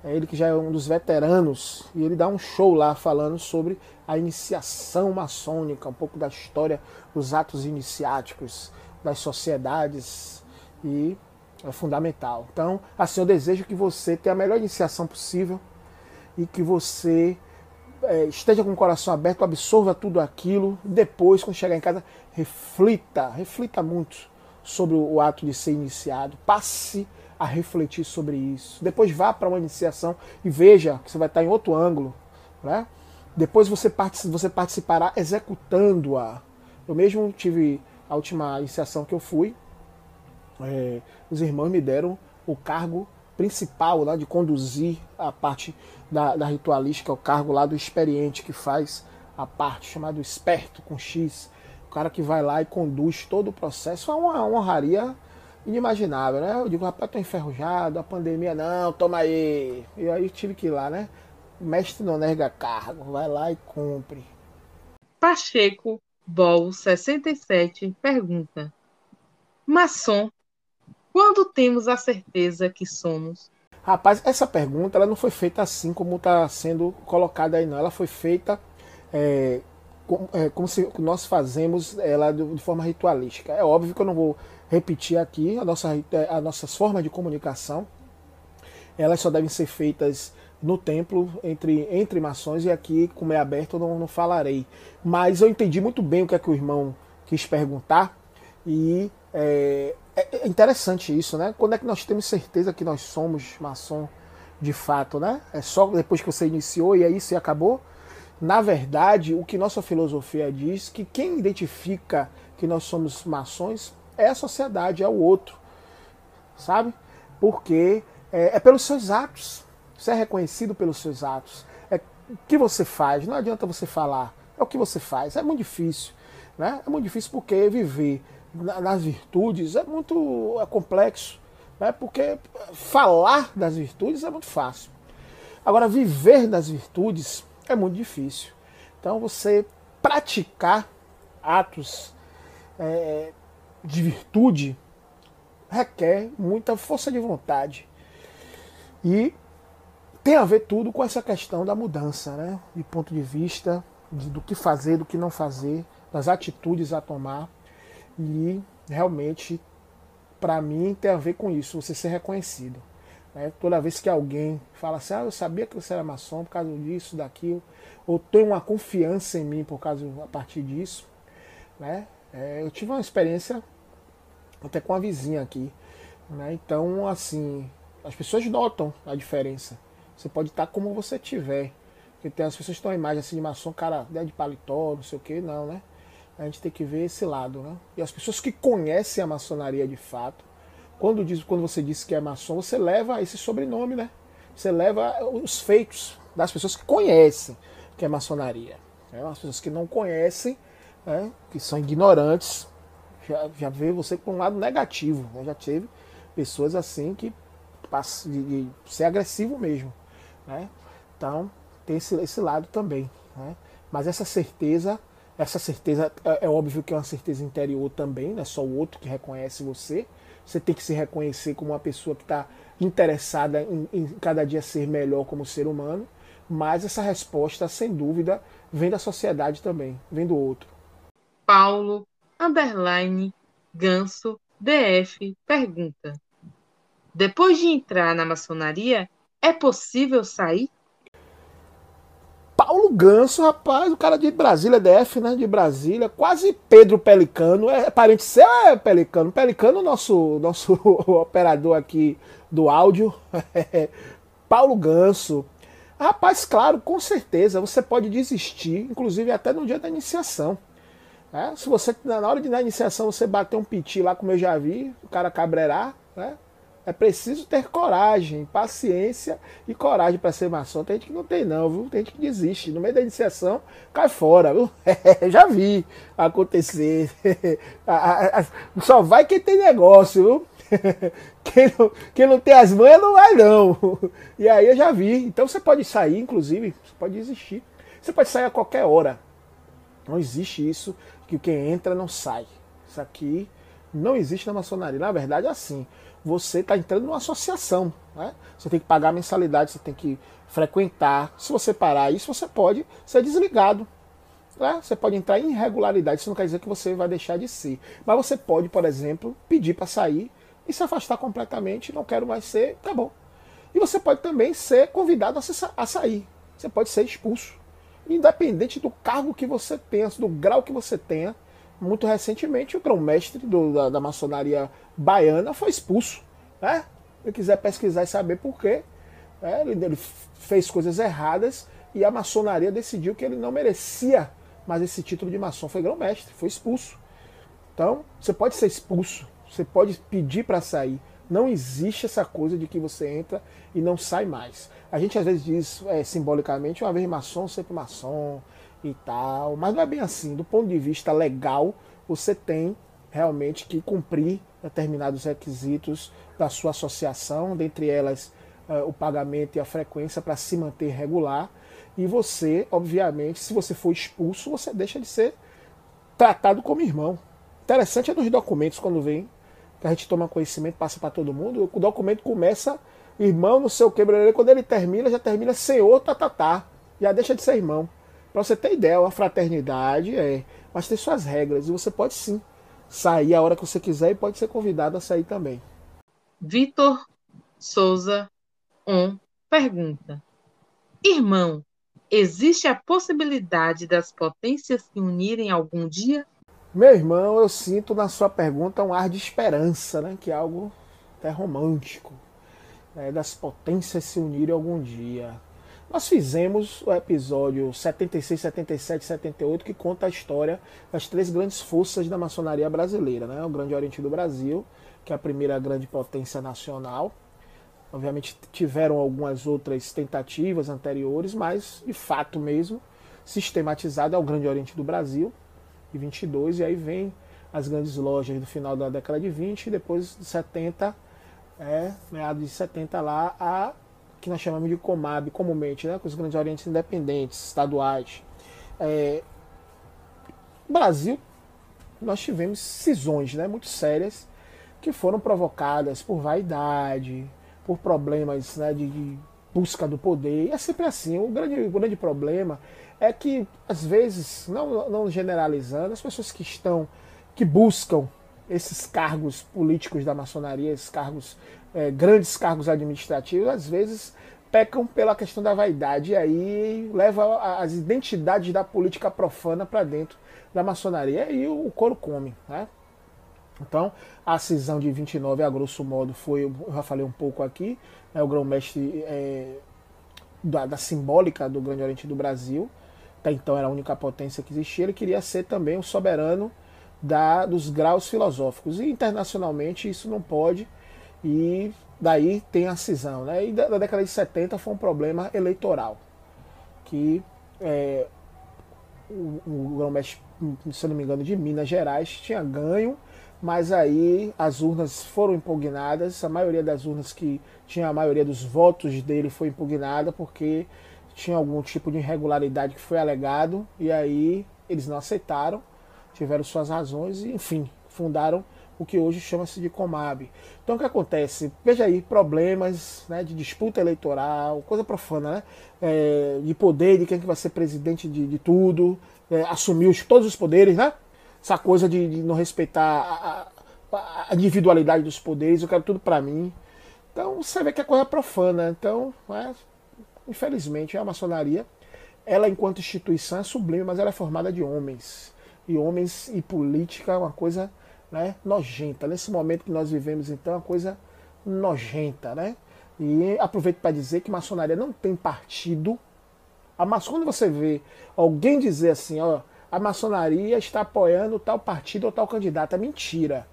é ele que já é um dos veteranos e ele dá um show lá falando sobre a iniciação maçônica, um pouco da história dos atos iniciáticos das sociedades e é fundamental. Então, assim, eu desejo que você tenha a melhor iniciação possível e que você é, esteja com o coração aberto, absorva tudo aquilo. Depois, quando chegar em casa, reflita, reflita muito sobre o ato de ser iniciado. Passe a refletir sobre isso. Depois vá para uma iniciação e veja que você vai estar em outro ângulo. Né? Depois você, você participará executando-a. Eu mesmo tive a última iniciação que eu fui. É, os irmãos me deram o cargo principal né, de conduzir a parte da, da ritualística, o cargo lá do experiente que faz a parte chamado esperto com X, o cara que vai lá e conduz todo o processo. É uma honraria inimaginável, né? Eu digo, rapaz, tô enferrujado, a pandemia não, toma aí. E aí tive que ir lá, né? O mestre não nega cargo, vai lá e cumpre.
Pacheco Bol 67 pergunta: Maçom Quando temos a certeza que somos?
Rapaz, essa pergunta ela não foi feita assim como está sendo colocada aí, não. Ela foi feita é, como, é, como se nós fazemos ela de, de, forma ritualística. É óbvio que eu não vou repetir aqui a nossa, as nossas formas de comunicação. Elas só devem ser feitas no templo entre, entre maçons e aqui, como é aberto, eu não, não falarei. Mas eu entendi muito bem o que é que o irmão quis perguntar e é, é interessante isso, né? Quando é que nós temos certeza que nós somos maçom de fato, né? É só depois que você iniciou e é isso e acabou? Na verdade, o que nossa filosofia diz que quem identifica que nós somos maçons é a sociedade, é o outro, sabe? Porque é, é pelos seus atos. Você é reconhecido pelos seus atos. É o que você faz. Não adianta você falar. É o que você faz. É muito difícil. Né? É muito difícil porque viver nas virtudes é muito é complexo. Né? Porque falar das virtudes é muito fácil. Agora, viver das virtudes é muito difícil. Então, você praticar atos é, de virtude requer muita força de vontade. E tem a ver tudo com essa questão da mudança, né? De ponto de vista de, do que fazer, do que não fazer, das atitudes a tomar. E realmente, para mim, tem a ver com isso, você ser reconhecido. Né? Toda vez que alguém fala assim, ah, eu sabia que você era maçom por causa disso, daquilo, ou tem uma confiança em mim por causa a partir disso, né? É, eu tive uma experiência até com a vizinha aqui, né? Então, assim, as pessoas notam a diferença. Você pode estar como você tiver. Porque tem as pessoas que estão a imagem assim de maçom, cara né, de paletó, não sei o que, não, né? A gente tem que ver esse lado, né? E as pessoas que conhecem a maçonaria de fato, quando, diz, quando você diz que é maçom, você leva esse sobrenome, né? Você leva os feitos das pessoas que conhecem que é maçonaria. Né? As pessoas que não conhecem, né? que são ignorantes, já, já vê você por um lado negativo. Né? Já teve pessoas assim que de, de ser agressivo mesmo. Né? Então, tem esse, esse lado também. Né? Mas essa certeza, essa certeza é, é, óbvio que é uma certeza interior também, não é só o outro que reconhece você. Você tem que se reconhecer como uma pessoa que está interessada em, em cada dia ser melhor como ser humano. Mas essa resposta, sem dúvida, vem da sociedade também, vem do outro.
Paulo, underline, ganso, DF, pergunta. Depois de entrar na maçonaria, é possível sair?
Paulo Ganso, rapaz, o cara de Brasília, DF, né? De Brasília, quase Pedro Pelicano. É parente seu, é Pelicano. Pelicano, nosso, nosso operador aqui do áudio. Paulo Ganso. Rapaz, claro, com certeza, você pode desistir, inclusive até no dia da iniciação. É, se você, na hora de na iniciação, você bater um piti lá, como eu já vi, o cara cabreirar, né? É preciso ter coragem, paciência e coragem para ser maçom. Tem gente que não tem, não, viu? Tem gente que desiste. No meio da iniciação, cai fora, viu? É, já vi acontecer. Só vai quem tem negócio, viu? Quem não, quem não tem as manhas não vai, não. E aí eu já vi. Então você pode sair, inclusive, você pode desistir. Você pode sair a qualquer hora. Não existe isso que quem entra não sai. Isso aqui não existe na maçonaria. Na verdade, é assim você está entrando numa associação. Né? Você tem que pagar a mensalidade, você tem que frequentar. Se você parar isso, você pode ser desligado. Né? Você pode entrar em irregularidade, isso não quer dizer que você vai deixar de ser. Mas você pode, por exemplo, pedir para sair e se afastar completamente, não quero mais ser, tá bom. E você pode também ser convidado a sair. Você pode ser expulso. Independente do cargo que você tenha, do grau que você tenha, muito recentemente, o grão-mestre da, da, maçonaria baiana foi expulso. Né? Se quiser pesquisar e saber por quê, né? ele, ele fez coisas erradas e a maçonaria decidiu que ele não merecia mais esse título de maçom. Foi grão-mestre, foi expulso. Então, você pode ser expulso, você pode pedir para sair. Não existe essa coisa de que você entra e não sai mais. A gente às vezes diz é, simbolicamente, uma vez maçom, sempre maçom e tal. Mas não é bem assim. Do ponto de vista legal, você tem realmente que cumprir determinados requisitos da sua associação, dentre elas uh, o pagamento e a frequência para se manter regular. E você, obviamente, se você for expulso, você deixa de ser tratado como irmão. Interessante é nos documentos quando vem que a gente toma conhecimento, passa para todo mundo, o documento começa irmão, não sei o que, quando ele termina, já termina senhor, tatatá, tá, tá, já deixa de ser irmão. Para você ter ideia, a fraternidade é, mas tem suas regras e você pode sim sair a hora que você quiser e pode ser convidado a sair também.
Vitor Souza On pergunta: Irmão, existe a possibilidade das potências se unirem algum dia?
Meu irmão, eu sinto na sua pergunta um ar de esperança, né? que é algo até romântico, né? das potências se unirem algum dia. Nós fizemos o episódio 76, 77, 78, que conta a história das três grandes forças da maçonaria brasileira. Né? O Grande Oriente do Brasil, que é a primeira grande potência nacional. Obviamente tiveram algumas outras tentativas anteriores, mas de fato mesmo, sistematizado é o Grande Oriente do Brasil, de 22, e aí vem as grandes lojas do final da década de 20 e depois de 70, é, meados de 70 lá, a que nós chamamos de Comab comumente, né, com os grandes orientes independentes, estaduais. É, Brasil, nós tivemos cisões né, muito sérias que foram provocadas por vaidade, por problemas né, de, de, busca do poder. E é sempre assim. O grande, o grande problema é que, às vezes, não, não generalizando, as pessoas que estão, que buscam esses cargos políticos da maçonaria, esses cargos é, grandes cargos administrativos, às vezes pecam pela questão da vaidade e aí leva as identidades da política profana para dentro da maçonaria e o, couro come. Né? Então, a cisão de 29, a grosso modo, foi, eu já falei um pouco aqui, né, o grão-mestre é, da, da, simbólica do Grande Oriente do Brasil, até então era a única potência que existia, ele queria ser também o soberano da, dos graus filosóficos. E internacionalmente isso não pode, e daí tem a cisão. Né? E da, da década de 70 foi um problema eleitoral, que é, o, o grão-mestre, se não me engano, de Minas Gerais tinha ganho, mas aí as urnas foram impugnadas, a maioria das urnas que tinha a maioria dos votos dele foi impugnada porque tinha algum tipo de irregularidade que foi alegado, e aí eles não aceitaram, tiveram suas razões e, enfim, fundaram o que hoje chama-se de Comab. Então o que acontece? Veja aí, problemas né, de disputa eleitoral, coisa profana, né? É, de poder, de quem que vai ser presidente de, de tudo, é, assumir os, todos os poderes, né? Essa coisa de, de não respeitar a, a, a, individualidade dos poderes, eu quero tudo para mim. Então você vê que é coisa profana. Então, é, infelizmente, a maçonaria, ela enquanto instituição é sublime, mas ela é formada de homens. E homens e política é uma coisa né, nojenta. Nesse momento que nós vivemos, então, é uma coisa nojenta, né? E aproveito para dizer que maçonaria não tem partido. A maçon, quando você vê alguém dizer assim, ó, a maçonaria está apoiando tal partido ou tal candidato, é mentira.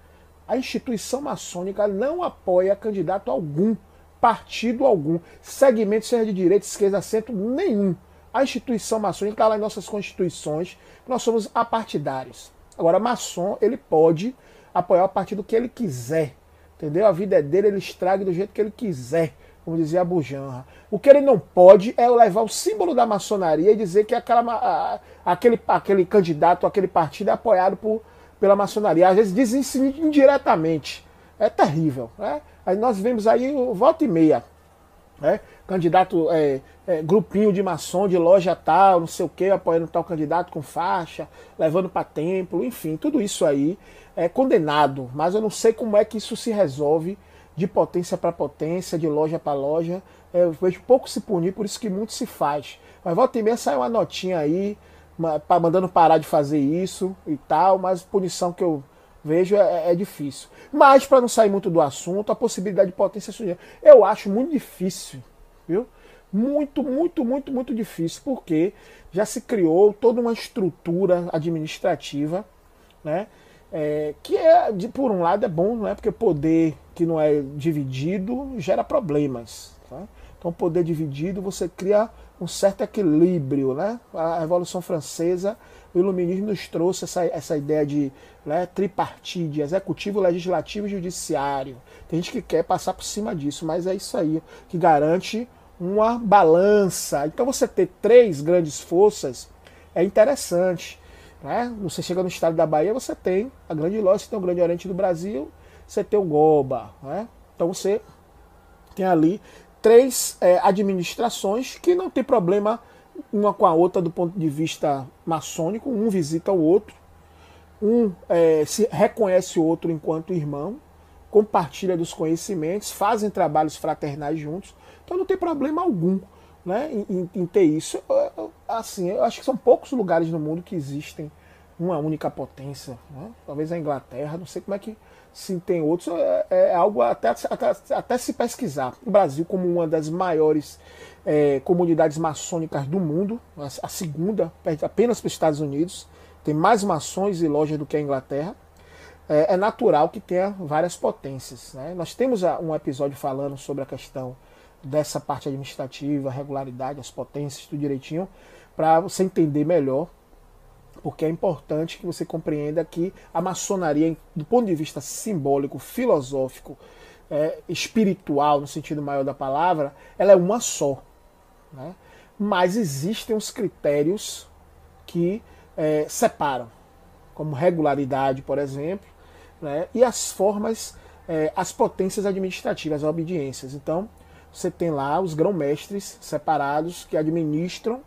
A instituição maçônica não apoia candidato algum, partido algum, segmento, seja de direita, esquerda, centro, nenhum. A instituição maçônica está lá em nossas constituições, nós somos apartidários. Agora, maçom, ele pode apoiar o partido que ele quiser. Entendeu? A vida é dele, ele estraga do jeito que ele quiser, como dizia a Bujanra. O que ele não pode é levar o símbolo da maçonaria e dizer que aquela, aquele, aquele candidato, aquele partido é apoiado por, pela maçonaria. Às vezes dizem isso indiretamente. É terrível. Né? Aí nós vemos aí o volta e meia. Né? Candidato, é, é, grupinho de maçom, de loja tal, não sei o que, apoiando tal candidato com faixa, levando para templo, enfim, tudo isso aí é condenado, mas eu não sei como é que isso se resolve de potência para potência, de loja para loja. É, eu vejo pouco se punir, por isso que muito se faz. Mas volta e meia sai uma notinha aí, mandando parar de fazer isso e tal, mas punição que eu vejo é, é difícil. Mas, para não sair muito do assunto, a possibilidade de potência surgir, eu acho muito difícil, viu? Muito, muito, muito, muito difícil, porque já se criou toda uma estrutura administrativa, né? É, que é, de, por um lado é bom, não é? porque poder que não é dividido gera problemas. Tá? Então, poder dividido você cria um certo equilíbrio. Né? A Revolução Francesa, o Iluminismo nos trouxe essa, essa ideia de né, tripartite, executivo, legislativo e judiciário. Tem gente que quer passar por cima disso, mas é isso aí que garante uma balança. Então, você ter três grandes forças é interessante. Né? Você chega no estado da Bahia, você tem a Grande Lógica, você tem o Grande Oriente do Brasil, você tem o GOBA. Né? Então você tem ali três é, administrações que não tem problema uma com a outra do ponto de vista maçônico, um visita o outro, um é, se reconhece o outro enquanto irmão, compartilha dos conhecimentos, fazem trabalhos fraternais juntos, então não tem problema algum né, em, em ter isso. Assim, eu acho que são poucos lugares no mundo que existem uma única potência. Né? Talvez a Inglaterra, não sei como é que se tem outros, é, é algo até, até, até, se pesquisar. O Brasil, como uma das maiores é, comunidades maçônicas do mundo, a, a segunda, apenas para os Estados Unidos, tem mais maçons e lojas do que a Inglaterra. É, é natural que tenha várias potências. Né? Nós temos um episódio falando sobre a questão dessa parte administrativa, regularidade, as potências, tudo direitinho, para você entender melhor porque é importante que você compreenda que a maçonaria, do ponto de vista simbólico, filosófico, é, espiritual, no sentido maior da palavra, ela é uma só. Né? Mas existem os critérios que é, separam, como regularidade, por exemplo, né? e as formas, é, as potências administrativas, as obediências. Então, você tem lá os grão-mestres separados que administram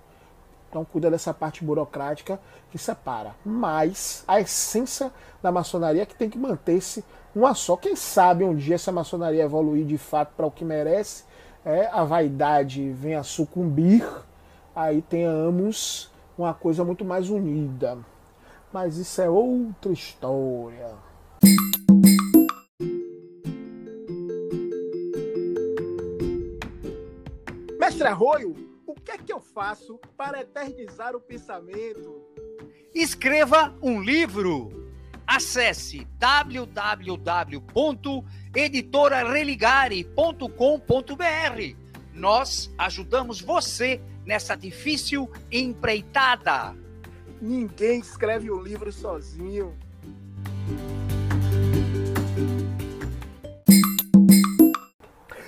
então cuida dessa parte burocrática que separa. Mas a essência da maçonaria é que tem que manter-se uma só. Quem sabe um dia essa maçonaria evoluir de fato para o que merece, é, a vaidade venha a sucumbir, aí tenhamos uma coisa muito mais unida. Mas isso é outra história. Mestre Arroio, o que é que eu faço para eternizar o pensamento?
Escreva um livro. Acesse www.editorareligare.com.br. Nós ajudamos você nessa difícil empreitada.
Ninguém escreve um livro sozinho.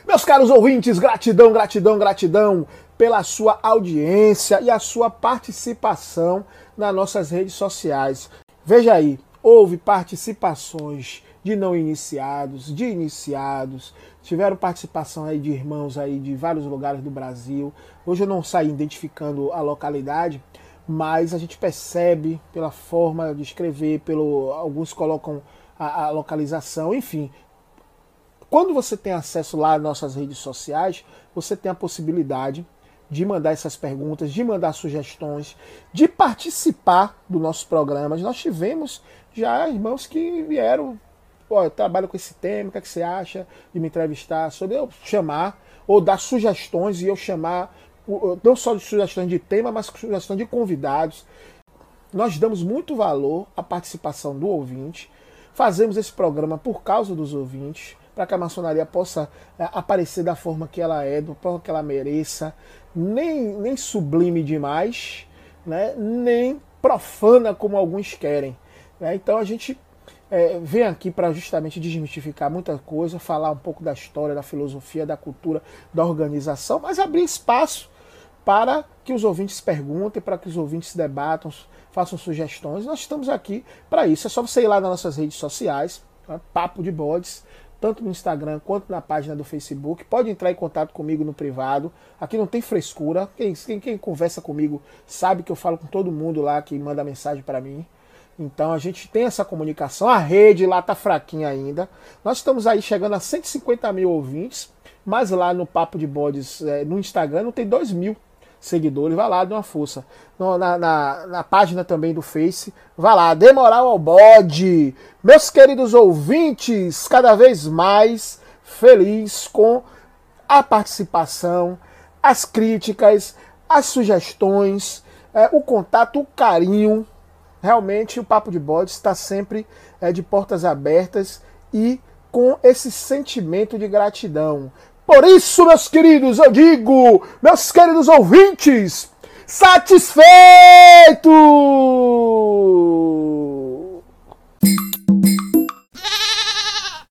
Meus caros ouvintes, gratidão, gratidão, gratidão pela sua audiência e a sua participação nas nossas redes sociais. Veja aí, houve participações de não iniciados, de iniciados, tiveram participação aí de irmãos aí de vários lugares do Brasil. Hoje eu não saí identificando a localidade, mas a gente percebe pela forma de escrever, pelo alguns colocam a, a localização, enfim. Quando você tem acesso lá às nossas redes sociais, você tem a possibilidade de mandar essas perguntas, de mandar sugestões, de participar do nosso programa. Nós tivemos já irmãos que vieram, ó, eu trabalho com esse tema, o que, é que você acha de me entrevistar? Sobre eu chamar, ou dar sugestões e eu chamar, não só de sugestões de tema, mas sugestões de convidados. Nós damos muito valor à participação do ouvinte, fazemos esse programa por causa dos ouvintes para que a maçonaria possa é, aparecer da forma que ela é, do forma que ela mereça, nem, nem sublime demais, né? nem profana como alguns querem. Né? Então a gente é, vem aqui para justamente desmistificar muita coisa, falar um pouco da história, da filosofia, da cultura, da organização, mas abrir espaço para que os ouvintes perguntem, para que os ouvintes debatam, façam sugestões. Nós estamos aqui para isso. É só você ir lá nas nossas redes sociais, tá? Papo de Bodes, tanto no Instagram quanto na página do Facebook. Pode entrar em contato comigo no privado. Aqui não tem frescura. Quem, quem, quem conversa comigo sabe que eu falo com todo mundo lá que manda mensagem para mim. Então a gente tem essa comunicação. A rede lá tá fraquinha ainda. Nós estamos aí chegando a 150 mil ouvintes, mas lá no Papo de Bodes é, no Instagram não tem 2 mil seguidores, vai lá, dê uma força. Na, na, na, página também do Face, vai lá, dê moral ao bode. Meus queridos ouvintes, cada vez mais feliz com a participação, as críticas, as sugestões, é, o contato, o carinho. Realmente o Papo de Bode está sempre é, de portas abertas e com esse sentimento de gratidão. Por isso, meus queridos, eu digo, meus queridos ouvintes, satisfeito!